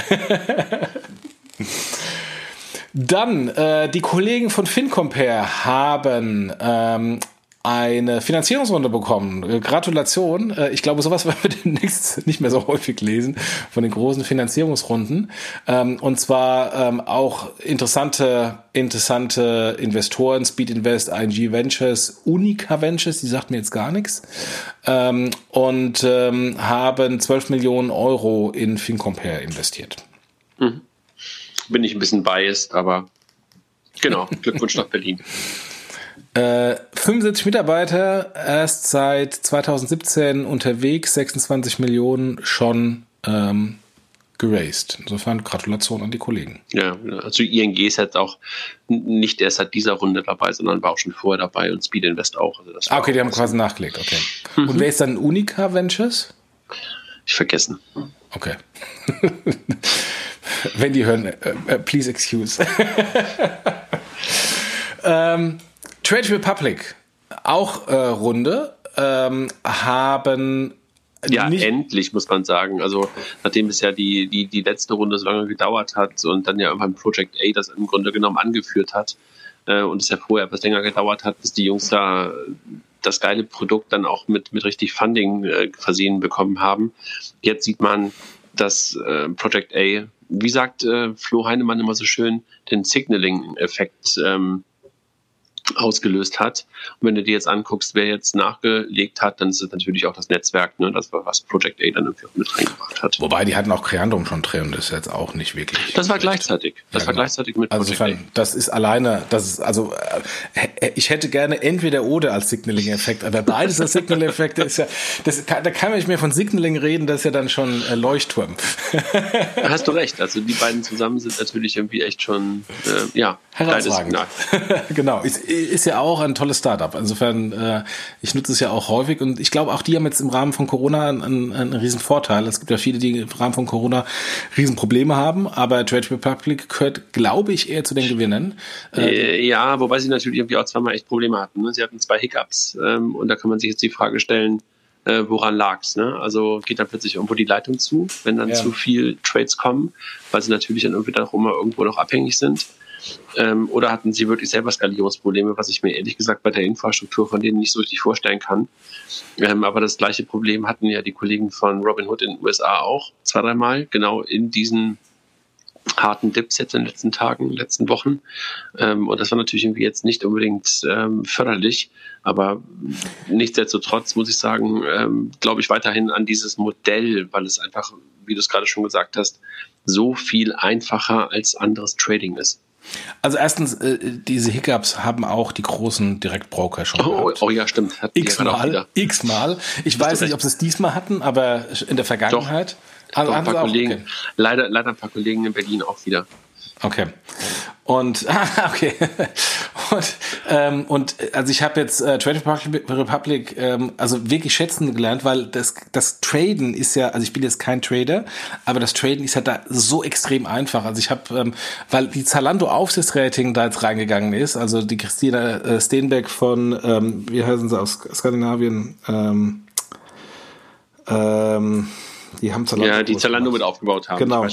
Dann, äh, die Kollegen von FinCompare haben ähm, eine Finanzierungsrunde bekommen. Äh, Gratulation. Äh, ich glaube, sowas werden wir demnächst nicht mehr so häufig lesen von den großen Finanzierungsrunden. Ähm, und zwar ähm, auch interessante, interessante Investoren, Speed Invest, ING Ventures, Unica Ventures, die sagt mir jetzt gar nichts. Ähm, und haben 12 Millionen Euro in FinCompare investiert. Mhm. Bin ich ein bisschen biased, aber genau, Glückwunsch nach Berlin. Äh, 75 Mitarbeiter, erst seit 2017 unterwegs, 26 Millionen schon ähm, geraced. Insofern Gratulation an die Kollegen. Ja, also ING ist jetzt auch nicht erst seit dieser Runde dabei, sondern war auch schon vorher dabei und Speed Invest auch. Also ah, okay, die haben quasi nachgelegt, okay. Mhm. Und wer ist dann Unica Ventures? Ich vergessen. Okay. Wenn die hören, uh, please excuse. ähm, Trade Republic, auch äh, Runde, ähm, haben ja, endlich muss man sagen. Also nachdem es ja die, die, die letzte Runde so lange gedauert hat und dann ja irgendwann Project A das im Grunde genommen angeführt hat äh, und es ja vorher etwas länger gedauert hat, bis die Jungs da das geile Produkt dann auch mit, mit richtig Funding äh, versehen bekommen haben. Jetzt sieht man, dass äh, Project A, wie sagt äh, Flo Heinemann immer so schön, den Signaling-Effekt ähm, ausgelöst hat. Und wenn du dir jetzt anguckst, wer jetzt nachgelegt hat, dann ist es natürlich auch das Netzwerk, ne, das was Project A dann irgendwie auch mit reingebracht hat. Wobei die hatten auch Creandum schon drin, das ist jetzt auch nicht wirklich. Das war gleichzeitig. Das ja, war genau. gleichzeitig mit also Project insofern, A. Das ist alleine, das ist also äh, ich hätte gerne entweder oder als Signaling-Effekt, aber beides als Signaling-Effekte ist ja, das, da kann man nicht mehr von Signaling reden, das ist ja dann schon äh, Leuchtturm. Hast du recht. Also die beiden zusammen sind natürlich irgendwie echt schon äh, ja herausragend. genau. Ist, ist ja auch ein tolles Startup. Insofern, äh, ich nutze es ja auch häufig und ich glaube, auch die haben jetzt im Rahmen von Corona einen, einen, einen riesen Vorteil. Es gibt ja viele, die im Rahmen von Corona riesen Probleme haben, aber Trade Republic gehört, glaube ich, eher zu den Gewinnern. Äh, ja, wobei sie natürlich irgendwie auch zweimal echt Probleme hatten. Ne? Sie hatten zwei Hiccups ähm, und da kann man sich jetzt die Frage stellen, äh, woran lag's? Ne? Also geht dann plötzlich irgendwo die Leitung zu, wenn dann ja. zu viel Trades kommen, weil sie natürlich dann irgendwie dann auch immer irgendwo noch abhängig sind. Ähm, oder hatten sie wirklich selber Skalierungsprobleme, was ich mir ehrlich gesagt bei der Infrastruktur von denen nicht so richtig vorstellen kann. Ähm, aber das gleiche Problem hatten ja die Kollegen von Robinhood in den USA auch zwei, dreimal, genau in diesen harten Dips jetzt in den letzten Tagen, letzten Wochen. Ähm, und das war natürlich irgendwie jetzt nicht unbedingt ähm, förderlich, aber nichtsdestotrotz muss ich sagen, ähm, glaube ich weiterhin an dieses Modell, weil es einfach, wie du es gerade schon gesagt hast, so viel einfacher als anderes Trading ist. Also erstens, äh, diese Hiccups haben auch die großen Direktbroker schon oh, gehabt. Oh ja, stimmt. X-mal, x-mal. Ich Hast weiß nicht, ob sie es diesmal hatten, aber in der Vergangenheit. Doch, also, ein paar Kollegen, leider, leider ein paar Kollegen in Berlin auch wieder. Okay. Und okay. Und, ähm, und also ich habe jetzt äh, Trade Republic ähm, also wirklich schätzen gelernt, weil das, das Traden ist ja, also ich bin jetzt kein Trader, aber das Traden ist ja da so extrem einfach. Also ich habe, ähm, weil die Zalando Aufsichtsrating da jetzt reingegangen ist, also die Christina äh, Steenbeck von, ähm, wie heißen sie aus Skandinavien, ähm, ähm, die haben Zalando. Ja, die Zalando mit aufgebaut haben. Genau.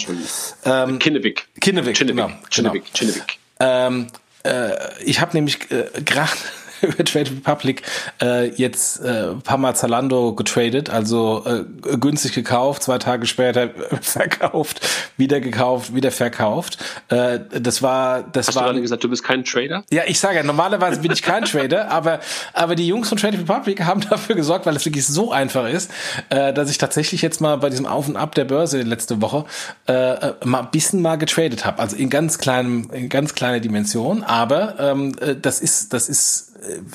Ähm, Kinnevik. Kinnevik, Kinnevik, genau. Kinnevik, genau. Kinnevik. Ähm, äh, ich habe nämlich äh, gerade über Trade Republic äh, jetzt äh, paar Mal Zalando getradet, also äh, günstig gekauft, zwei Tage später verkauft, wieder gekauft, wieder verkauft. Äh, das war, das Hast war. du gerade gesagt, du bist kein Trader? Ja, ich sage ja, normalerweise bin ich kein Trader, aber aber die Jungs von Trade Republic haben dafür gesorgt, weil es wirklich so einfach ist, äh, dass ich tatsächlich jetzt mal bei diesem Auf und Ab der Börse letzte Woche äh, äh mal ein bisschen mal getradet habe, also in ganz kleinem, in ganz kleiner Dimension, aber ähm, äh, das ist, das ist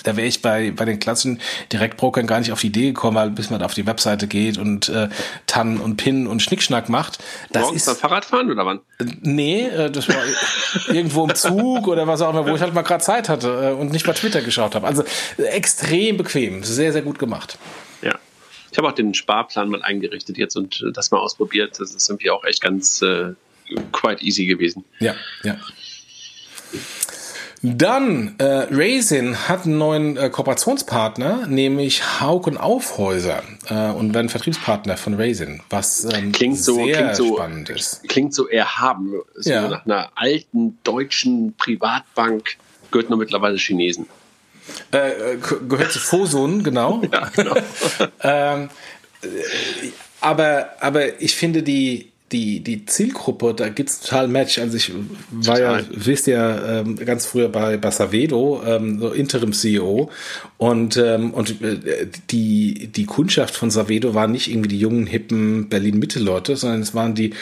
da wäre ich bei, bei den klassischen Direktbrokern gar nicht auf die Idee gekommen, weil bis man auf die Webseite geht und äh, Tannen und Pin und Schnickschnack macht. Das Morgens ist beim Fahrradfahren oder wann? Nee, äh, das war irgendwo im Zug oder was auch immer, wo ich halt mal gerade Zeit hatte äh, und nicht bei Twitter geschaut habe. Also äh, extrem bequem, sehr, sehr gut gemacht. Ja. Ich habe auch den Sparplan mal eingerichtet jetzt und das mal ausprobiert. Das ist irgendwie auch echt ganz äh, quite easy gewesen. Ja, ja. Dann, äh, Raisin hat einen neuen äh, Kooperationspartner, nämlich Haug und Aufhäuser äh, und werden Vertriebspartner von Raisin, was ähm, klingt so, sehr klingt so, spannend ist. Klingt so erhaben. So Ja. nach einer alten deutschen Privatbank gehört nur mittlerweile Chinesen. Äh, äh, gehört zu Fosun, genau. Ja, genau. ähm, äh, aber, aber ich finde die, die, die Zielgruppe, da gibt's total Match. Also ich war ja, Total. wisst ihr, ähm, ganz früher bei, bei Savedo, ähm, so Interim-CEO und, ähm, und äh, die, die Kundschaft von Savedo waren nicht irgendwie die jungen, hippen Berlin-Mitte-Leute, sondern es waren die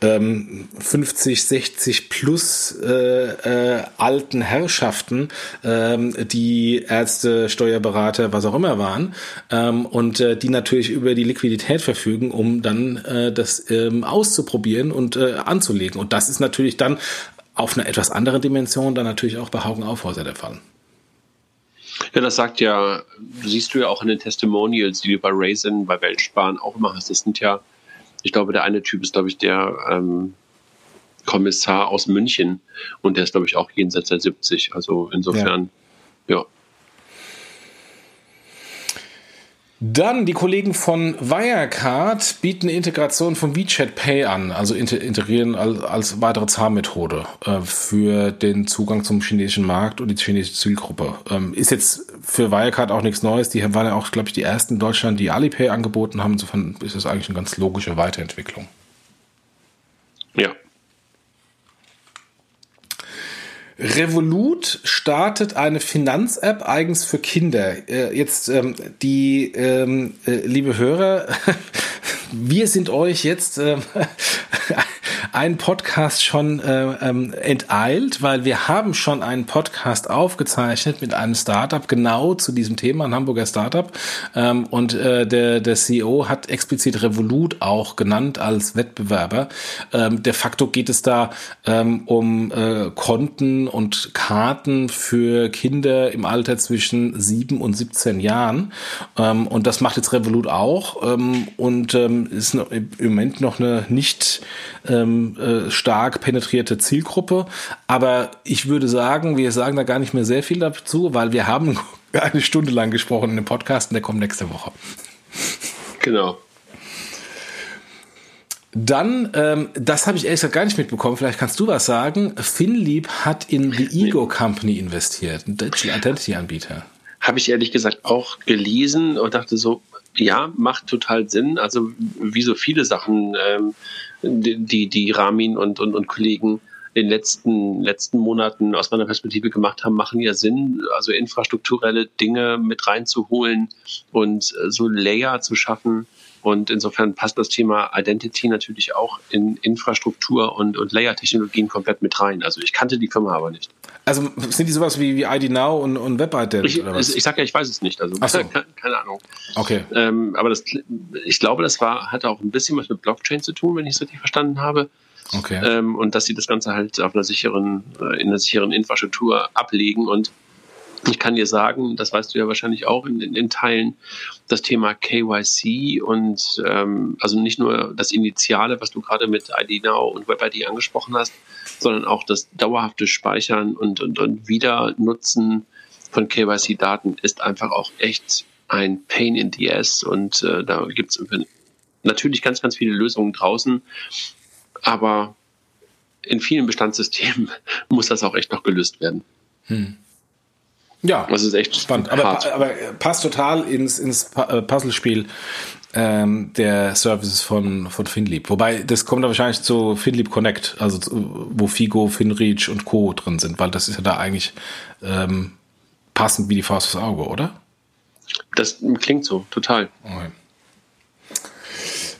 ähm, 50, 60 plus äh, äh, alten Herrschaften, ähm, die Ärzte, Steuerberater, was auch immer waren ähm, und äh, die natürlich über die Liquidität verfügen, um dann äh, das ähm, auszuprobieren und äh, anzulegen. Und das ist natürlich dann auf einer etwas anderen Dimension dann natürlich auch bei Haugen Aufhäuser der Fall. Ja, das sagt ja, siehst du ja auch in den Testimonials, die du bei Raisin, bei Weltsparen auch immer hast. Das sind ja, ich glaube, der eine Typ ist, glaube ich, der ähm, Kommissar aus München und der ist, glaube ich, auch jenseits der 70. Also insofern, ja. Dann die Kollegen von Wirecard bieten Integration von WeChat Pay an, also integrieren als, als weitere Zahlmethode äh, für den Zugang zum chinesischen Markt und die chinesische Zielgruppe. Ähm, ist jetzt für Wirecard auch nichts Neues. Die waren ja auch, glaube ich, die ersten in Deutschland, die Alipay angeboten haben. Insofern ist das eigentlich eine ganz logische Weiterentwicklung. Ja. Revolut startet eine Finanz-App eigens für Kinder. Äh, jetzt ähm, die ähm, äh, liebe Hörer, wir sind euch jetzt ähm, einen Podcast schon äh, enteilt, weil wir haben schon einen Podcast aufgezeichnet mit einem Startup genau zu diesem Thema, ein Hamburger Startup. Ähm, und äh, der, der CEO hat explizit Revolut auch genannt als Wettbewerber. Ähm, de facto geht es da ähm, um äh, Konten und Karten für Kinder im Alter zwischen 7 und 17 Jahren. Ähm, und das macht jetzt Revolut auch ähm, und ähm, ist noch, im Moment noch eine nicht ähm, äh, stark penetrierte Zielgruppe. Aber ich würde sagen, wir sagen da gar nicht mehr sehr viel dazu, weil wir haben eine Stunde lang gesprochen in dem Podcast und der kommt nächste Woche. Genau. Dann, ähm, das habe ich ehrlich gesagt gar nicht mitbekommen, vielleicht kannst du was sagen. Finlieb hat in The Ego Company investiert, ein Digital Identity Anbieter. Habe ich ehrlich gesagt auch gelesen und dachte so, ja, macht total Sinn. Also wie so viele Sachen, ähm, die, die Ramin und, und, und Kollegen in den letzten, letzten Monaten aus meiner Perspektive gemacht haben, machen ja Sinn, also infrastrukturelle Dinge mit reinzuholen und so Layer zu schaffen. Und insofern passt das Thema Identity natürlich auch in Infrastruktur und, und Layer-Technologien komplett mit rein. Also ich kannte die Firma aber nicht. Also sind die sowas wie, wie ID Now und, und WebIdent Ich, oder was? ich sag ja, ich weiß es nicht. Also so. keine, keine Ahnung. Okay. Ähm, aber das, ich glaube, das war, hatte auch ein bisschen was mit Blockchain zu tun, wenn ich es richtig verstanden habe. Okay. Ähm, und dass sie das Ganze halt auf einer sicheren, äh, in einer sicheren Infrastruktur ablegen. Und ich kann dir sagen, das weißt du ja wahrscheinlich auch in, in, in Teilen, das Thema KYC und ähm, also nicht nur das Initiale, was du gerade mit ID Now und WebID angesprochen hast, sondern auch das dauerhafte Speichern und, und, und Wiedernutzen von KYC-Daten ist einfach auch echt ein Pain in the ass und äh, da gibt es natürlich ganz, ganz viele Lösungen draußen, aber in vielen Bestandssystemen muss das auch echt noch gelöst werden. Hm. Ja, das ist echt spannend. Aber, hart. aber passt total ins, ins äh, Puzzlespiel ähm, der Services von, von Finlieb. Wobei, das kommt da wahrscheinlich zu Finlieb Connect, also zu, wo Figo, Finreach und Co. drin sind, weil das ist ja da eigentlich ähm, passend wie die Faust aufs Auge, oder? Das klingt so, total. Okay.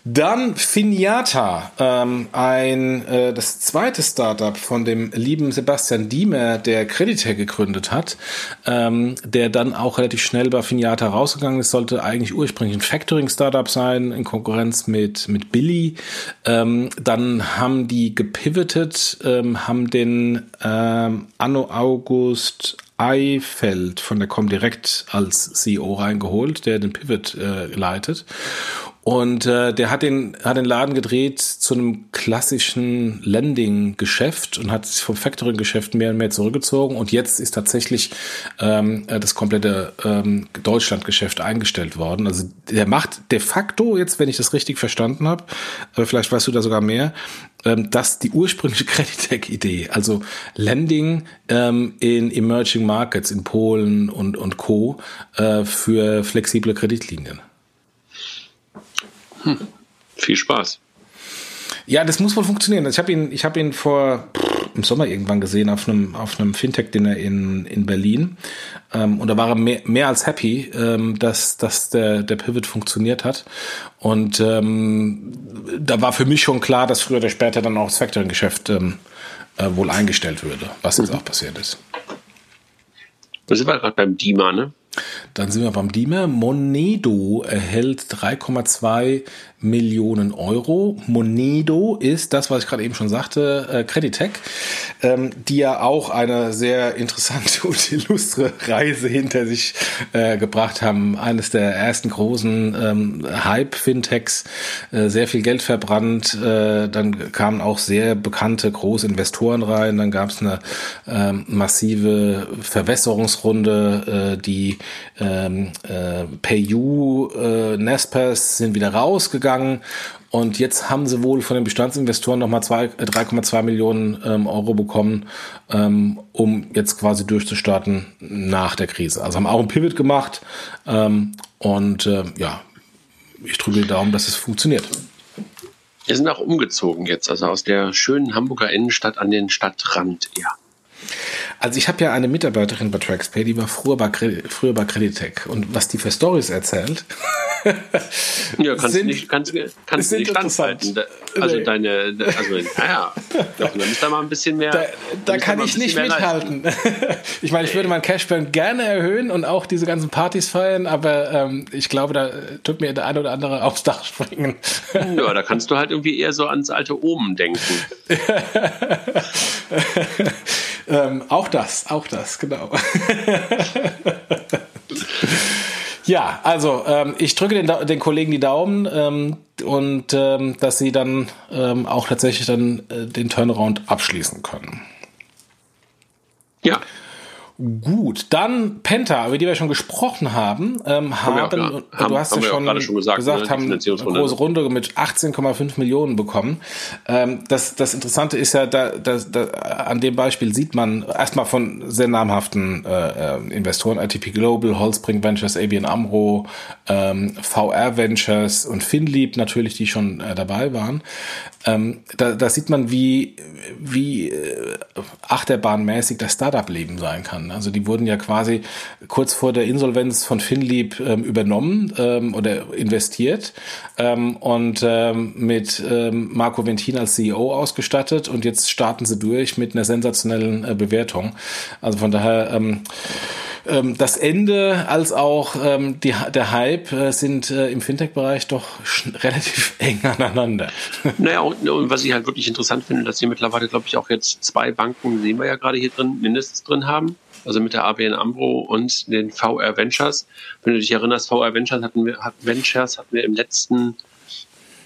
Dann Finiata, ähm, ein äh, das zweite Startup von dem lieben Sebastian Diemer, der Creditec gegründet hat, ähm, der dann auch relativ schnell bei Finiata rausgegangen ist, sollte eigentlich ursprünglich ein Factoring-Startup sein, in Konkurrenz mit mit Billy. Ähm, dann haben die gepivotet, ähm, haben den ähm, Anno August Eifeld von der Comdirect als CEO reingeholt, der den Pivot äh, leitet. Und äh, der hat den, hat den Laden gedreht zu einem klassischen Lending-Geschäft und hat sich vom Factoring-Geschäft mehr und mehr zurückgezogen. Und jetzt ist tatsächlich ähm, äh, das komplette ähm, Deutschland-Geschäft eingestellt worden. Also der macht de facto, jetzt wenn ich das richtig verstanden habe, äh, vielleicht weißt du da sogar mehr, ähm, dass die ursprüngliche Creditec-Idee, also Lending ähm, in Emerging Markets in Polen und, und Co. Äh, für flexible Kreditlinien. Hm. Viel Spaß. Ja, das muss wohl funktionieren. Ich habe ihn, ich habe ihn vor pff, im Sommer irgendwann gesehen auf einem auf einem Fintech-Dinner in in Berlin ähm, und da war er mehr, mehr als happy, ähm, dass dass der der Pivot funktioniert hat und ähm, da war für mich schon klar, dass früher oder später dann auch das Factoring-Geschäft ähm, äh, wohl eingestellt würde, was jetzt mhm. auch passiert ist. Da sind wir gerade beim DIMA, ne? Dann sind wir beim Diemer. Monedo erhält 3,2 Millionen Euro. Monedo ist das, was ich gerade eben schon sagte, äh, Creditec, ähm, die ja auch eine sehr interessante und illustre Reise hinter sich äh, gebracht haben. Eines der ersten großen ähm, Hype-Fintechs, äh, sehr viel Geld verbrannt. Äh, dann kamen auch sehr bekannte große Investoren rein. Dann gab es eine ähm, massive Verwässerungsrunde, die ähm, äh, PayU, äh, Nespers sind wieder rausgegangen und jetzt haben sie wohl von den Bestandsinvestoren nochmal 3,2 Millionen ähm, Euro bekommen, ähm, um jetzt quasi durchzustarten nach der Krise. Also haben auch ein Pivot gemacht ähm, und äh, ja, ich drücke die Daumen, dass es funktioniert. Wir sind auch umgezogen jetzt, also aus der schönen Hamburger Innenstadt an den Stadtrand, ja. Also ich habe ja eine Mitarbeiterin bei TraxPay, die war früher bei, früher bei Creditec. Und was die für Stories erzählt, ja, kannst sind, nicht, kannst, kannst nicht standhalten. Also nee. deine, also naja, dann ist da mal ein bisschen mehr. Da, da kann ich nicht mithalten. ich meine, ich würde meinen Cashburn gerne erhöhen und auch diese ganzen Partys feiern, aber ähm, ich glaube, da tut mir der eine oder andere aufs Dach springen. ja, da kannst du halt irgendwie eher so ans alte Omen denken. ähm, auch das, auch das, genau. Ja, also ähm, ich drücke den, den Kollegen die Daumen ähm, und ähm, dass sie dann ähm, auch tatsächlich dann äh, den Turnaround abschließen können. Ja. Gut, dann Penta, über die wir schon gesprochen haben, ähm, haben, haben, ja, haben, du hast ja schon, schon, gesagt, gesagt ne, haben eine große Runde mit 18,5 Millionen bekommen. Ähm, das, das Interessante ist ja, da, da, da, an dem Beispiel sieht man erstmal von sehr namhaften äh Investoren, ITP Global, Holzbring Ventures, ABN AMRO, ähm, VR Ventures und Finlieb natürlich, die schon äh, dabei waren. Ähm, da, da sieht man, wie, wie äh, achterbahnmäßig das Startup-Leben sein kann. Also die wurden ja quasi kurz vor der Insolvenz von Finlieb ähm, übernommen ähm, oder investiert ähm, und ähm, mit ähm, Marco Ventin als CEO ausgestattet und jetzt starten sie durch mit einer sensationellen äh, Bewertung. Also von daher ähm, das Ende als auch ähm, die, der Hype äh, sind äh, im Fintech-Bereich doch relativ eng aneinander. Naja, und, und, was ich halt wirklich interessant finde, dass sie mittlerweile, glaube ich, auch jetzt zwei Banken, sehen wir ja gerade hier drin, mindestens drin haben. Also mit der ABN AMRO und den VR Ventures. Wenn du dich erinnerst, VR Ventures hatten wir, hat, Ventures hatten wir im letzten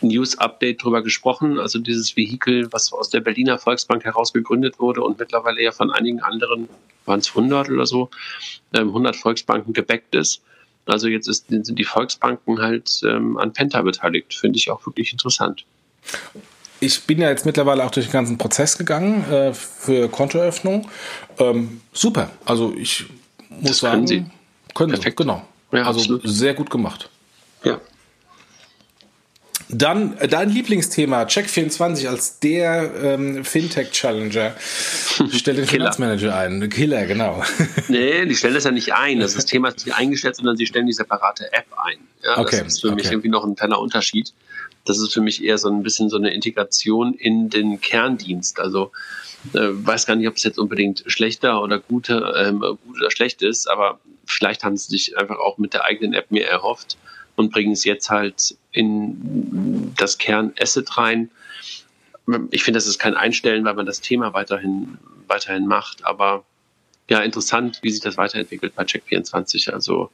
News-Update drüber gesprochen. Also dieses Vehikel, was aus der Berliner Volksbank heraus gegründet wurde und mittlerweile ja von einigen anderen, waren es 100 oder so, 100 ähm, Volksbanken gebackt ist. Also jetzt ist, sind die Volksbanken halt ähm, an Penta beteiligt. Finde ich auch wirklich interessant. Ich bin ja jetzt mittlerweile auch durch den ganzen Prozess gegangen äh, für Kontoeröffnung. Ähm, super. Also ich muss das sagen, können Sie. Können Perfekt. Sie, genau. Ja, also absolut. sehr gut gemacht. Ja. Dann äh, dein Lieblingsthema, Check24 als der ähm, Fintech-Challenger. Stell den Finanzmanager ein. Killer, genau. nee, die stellen das ja nicht ein. Das, ist das Thema ist nicht eingestellt, sondern sie stellen die separate App ein. Ja, okay. Das ist für okay. mich irgendwie noch ein kleiner Unterschied. Das ist für mich eher so ein bisschen so eine Integration in den Kerndienst. Also äh, weiß gar nicht, ob es jetzt unbedingt schlechter oder gute, ähm, gut oder schlecht ist, aber vielleicht haben sie sich einfach auch mit der eigenen App mehr erhofft und bringen es jetzt halt in das Kernasset rein. Ich finde, das ist kein Einstellen, weil man das Thema weiterhin, weiterhin macht, aber ja, interessant, wie sich das weiterentwickelt bei Check24. Also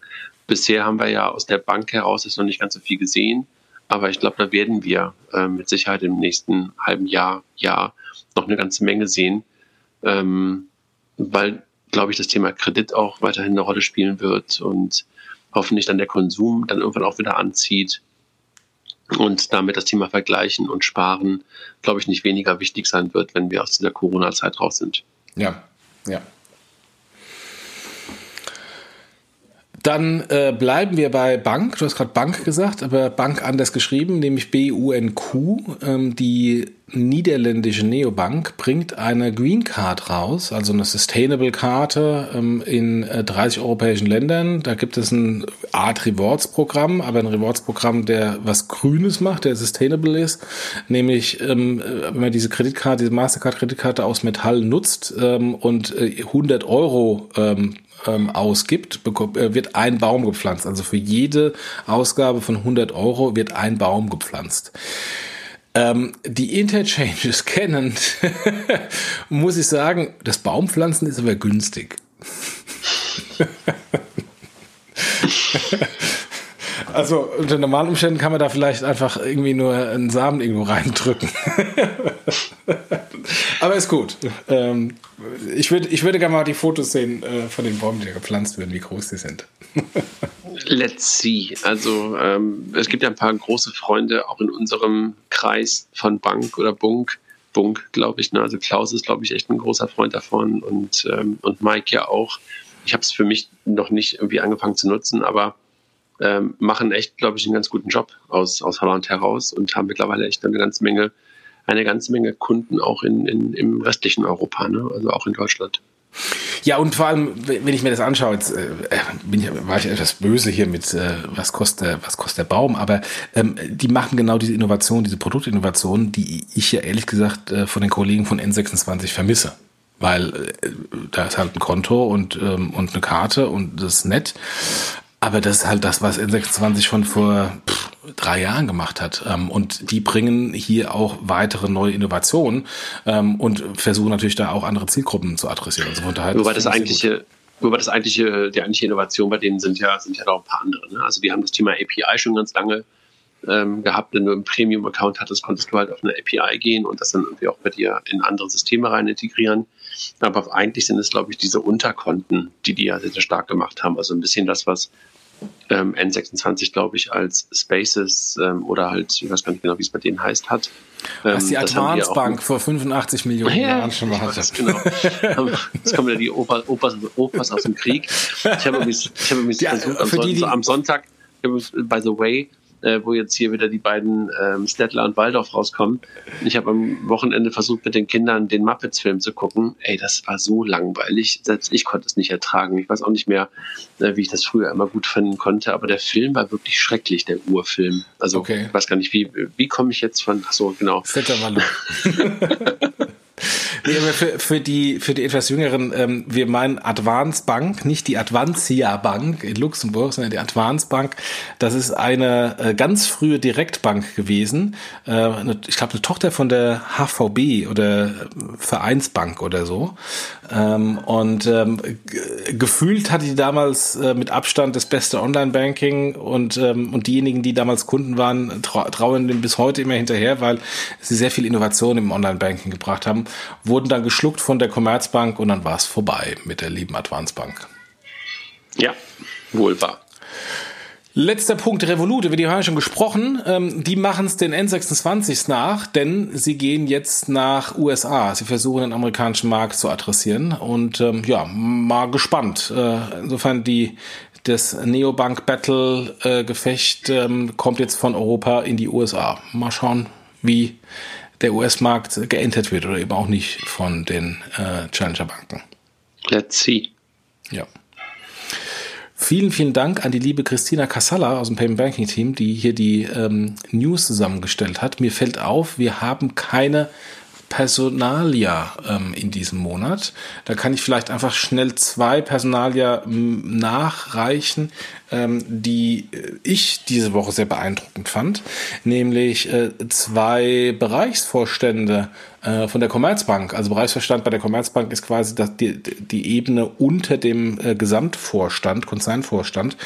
bisher haben wir ja aus der Bank heraus ist noch nicht ganz so viel gesehen, aber ich glaube, da werden wir äh, mit Sicherheit im nächsten halben Jahr, Jahr noch eine ganze Menge sehen, ähm, weil, glaube ich, das Thema Kredit auch weiterhin eine Rolle spielen wird und hoffentlich dann der Konsum dann irgendwann auch wieder anzieht und damit das Thema Vergleichen und Sparen, glaube ich, nicht weniger wichtig sein wird, wenn wir aus dieser Corona-Zeit raus sind. Ja, ja. Dann äh, bleiben wir bei Bank. Du hast gerade Bank gesagt, aber Bank anders geschrieben, nämlich B-U-N-Q. Ähm, die niederländische Neobank bringt eine Green Card raus, also eine Sustainable Karte ähm, in äh, 30 europäischen Ländern. Da gibt es ein Art Rewards Programm, aber ein Rewards Programm, der was Grünes macht, der sustainable ist. Nämlich, ähm, äh, wenn man diese Kreditkarte, diese Mastercard Kreditkarte aus Metall nutzt ähm, und äh, 100 Euro ähm, ähm, ausgibt, äh, wird ein Baum gepflanzt. Also für jede Ausgabe von 100 Euro wird ein Baum gepflanzt. Ähm, die Interchanges kennend, muss ich sagen, das Baumpflanzen ist aber günstig. Also unter normalen Umständen kann man da vielleicht einfach irgendwie nur einen Samen irgendwo reindrücken. Aber ist gut. Ähm, ich, würde, ich würde gerne mal die Fotos sehen äh, von den Bäumen, die da gepflanzt werden, wie groß die sind. Let's see. Also ähm, es gibt ja ein paar große Freunde auch in unserem Kreis von Bank oder Bunk. Bunk, glaube ich. Ne? Also Klaus ist, glaube ich, echt ein großer Freund davon und, ähm, und Mike ja auch. Ich habe es für mich noch nicht irgendwie angefangen zu nutzen, aber ähm, machen echt, glaube ich, einen ganz guten Job aus, aus Holland heraus und haben mittlerweile echt eine ganze Menge, eine ganze Menge Kunden auch in, in, im restlichen Europa, ne? also auch in Deutschland. Ja, und vor allem, wenn ich mir das anschaue, jetzt äh, bin ich, war ich etwas böse hier mit, äh, was kostet, was kostet der Baum, aber ähm, die machen genau diese Innovation, diese Produktinnovation, die ich ja ehrlich gesagt äh, von den Kollegen von N26 vermisse. Weil äh, da ist halt ein Konto und, ähm, und eine Karte und das ist nett. Aber das ist halt das, was N26 schon vor pff, drei Jahren gemacht hat. Ähm, und die bringen hier auch weitere neue Innovationen ähm, und versuchen natürlich da auch andere Zielgruppen zu adressieren. Also von daher wobei das, das eigentliche, wobei das eigentliche, die eigentliche Innovation bei denen sind ja, sind ja noch ein paar andere. Ne? Also die haben das Thema API schon ganz lange ähm, gehabt. Wenn du einen Premium-Account hattest, konntest du halt auf eine API gehen und das dann irgendwie auch bei dir in andere Systeme rein integrieren. Aber eigentlich sind es, glaube ich, diese Unterkonten, die die ja sehr, sehr stark gemacht haben. Also ein bisschen das, was ähm, N26, glaube ich, als Spaces ähm, oder halt, ich weiß gar nicht genau, wie es bei denen heißt, hat. Ähm, Was die Advance Bank vor 85 Millionen ja, Jahren schon mal hatte. Genau. Jetzt kommen ja die Opas, Opas, Opas aus dem Krieg. Ich habe mich, ich habe mich versucht, am, die, so, am Sonntag, by the way, äh, wo jetzt hier wieder die beiden ähm, Stettler und Waldorf rauskommen. Ich habe am Wochenende versucht, mit den Kindern den Muppets-Film zu gucken. Ey, das war so langweilig. Selbst ich konnte es nicht ertragen. Ich weiß auch nicht mehr, äh, wie ich das früher immer gut finden konnte, aber der Film war wirklich schrecklich, der Urfilm. Also, okay. ich weiß gar nicht, wie, wie komme ich jetzt von, ach so, genau. Stettler Nee, aber für, für, die, für die etwas Jüngeren, ähm, wir meinen Advance Bank, nicht die Advancia Bank in Luxemburg, sondern die Advance Bank. Das ist eine äh, ganz frühe Direktbank gewesen. Äh, eine, ich glaube, eine Tochter von der HVB oder Vereinsbank oder so. Ähm, und ähm, gefühlt hatte die damals äh, mit Abstand das beste Online-Banking und, ähm, und diejenigen, die damals Kunden waren, trau trauen dem bis heute immer hinterher, weil sie sehr viel Innovation im Online-Banking gebracht haben wurden dann geschluckt von der Commerzbank und dann war es vorbei mit der lieben Advanced Ja, wohl wahr. Letzter Punkt, Revolut, über die haben wir schon gesprochen. Ähm, die machen es den N26 nach, denn sie gehen jetzt nach USA. Sie versuchen den amerikanischen Markt zu adressieren und ähm, ja, mal gespannt. Äh, insofern die das Neobank Battle äh, Gefecht ähm, kommt jetzt von Europa in die USA. Mal schauen, wie der US-Markt geentert wird oder eben auch nicht von den äh, Challenger-Banken. Let's see. Ja. Vielen, vielen Dank an die liebe Christina Casalla aus dem Payment Banking Team, die hier die ähm, News zusammengestellt hat. Mir fällt auf, wir haben keine Personalia ähm, in diesem Monat. Da kann ich vielleicht einfach schnell zwei Personalia nachreichen. ähm, die ich diese Woche sehr beeindruckend fand, nämlich äh, zwei Bereichsvorstände äh, von der Commerzbank. Also Bereichsvorstand bei der Commerzbank ist quasi die, die Ebene unter dem äh, Gesamtvorstand, Konzernvorstand,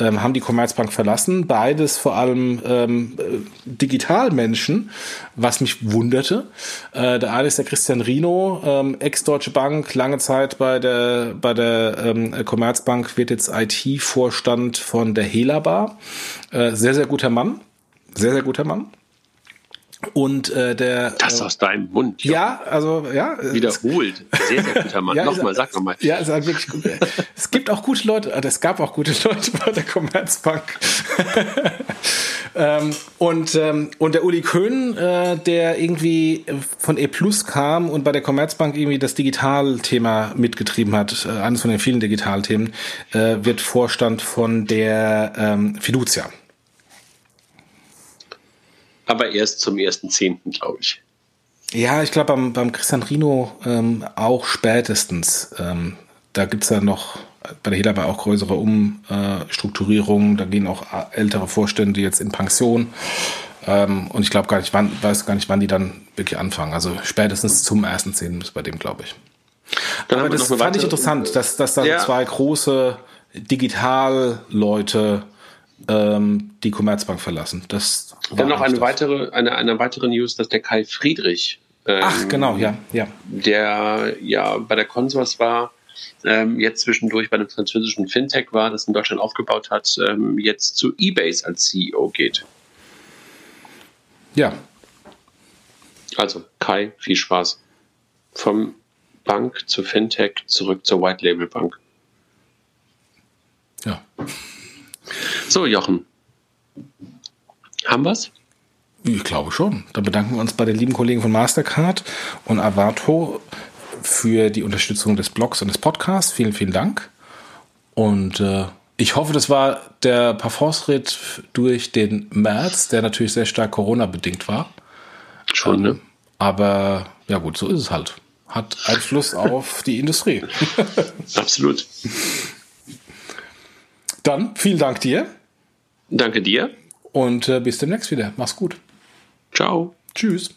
ähm, haben die Commerzbank verlassen. Beides vor allem ähm, äh, Digitalmenschen, was mich wunderte. Äh, der eine ist der Christian Rino, ähm, Ex-Deutsche Bank, lange Zeit bei der, bei der ähm, Commerzbank, wird jetzt IT-Vorstand von der Helabar. Äh, sehr, sehr guter Mann. Sehr, sehr guter Mann. Und äh, der. Das äh, aus deinem Mund. Ja, also ja. Wiederholt. Sehr, sehr guter Mann. Ja, nochmal, sag nochmal. Ja, ist halt wirklich gut. es gibt auch gute Leute, äh, es gab auch gute Leute bei der Commerzbank. ähm, und, ähm, und der Uli Köhn, äh, der irgendwie von E Plus kam und bei der Commerzbank irgendwie das Digitalthema mitgetrieben hat, äh, eines von den vielen Digitalthemen, äh, wird Vorstand von der ähm, Fiducia. Aber erst zum 1.10., glaube ich. Ja, ich glaube beim, beim Christian Rino ähm, auch spätestens. Ähm, da gibt's ja noch bei der Helaba auch größere Umstrukturierungen. Da gehen auch ältere Vorstände jetzt in Pension. Ähm, und ich glaube gar nicht, wann, weiß gar nicht, wann die dann wirklich anfangen. Also spätestens zum ersten Zehn ist bei dem, glaube ich. Dann Aber das fand ich interessant, dass, dass da Ja. zwei große Digitalleute ähm, die Commerzbank verlassen. Das Dann noch eine das. weitere, eine, eine weitere News, dass der Kai Friedrich, ähm, Ach, genau, ja, ja. der ja bei der Consors war, ähm, jetzt zwischendurch bei einem französischen Fintech war, das in Deutschland aufgebaut hat, ähm, jetzt zu eBase als CEO geht. Ja, Also Kai, viel Spaß. Vom Bank zu Fintech zurück zur White Label Bank. ja. So, Jochen. Haben wir's? Ich glaube schon. Dann bedanken wir uns bei den lieben Kollegen von Mastercard und Avato für die Unterstützung des Blogs und des Podcasts. Vielen, vielen Dank. Und äh, ich hoffe, das war der Parforce-Ritt durch den März, der natürlich sehr stark Corona-bedingt war. Schon, ne? Aber ja gut, so ist es halt. Hat Einfluss auf die Industrie. Absolut. Dann vielen Dank dir Danke dir. und äh, bis demnächst wieder. Mach's gut. Ciao. Tschüss.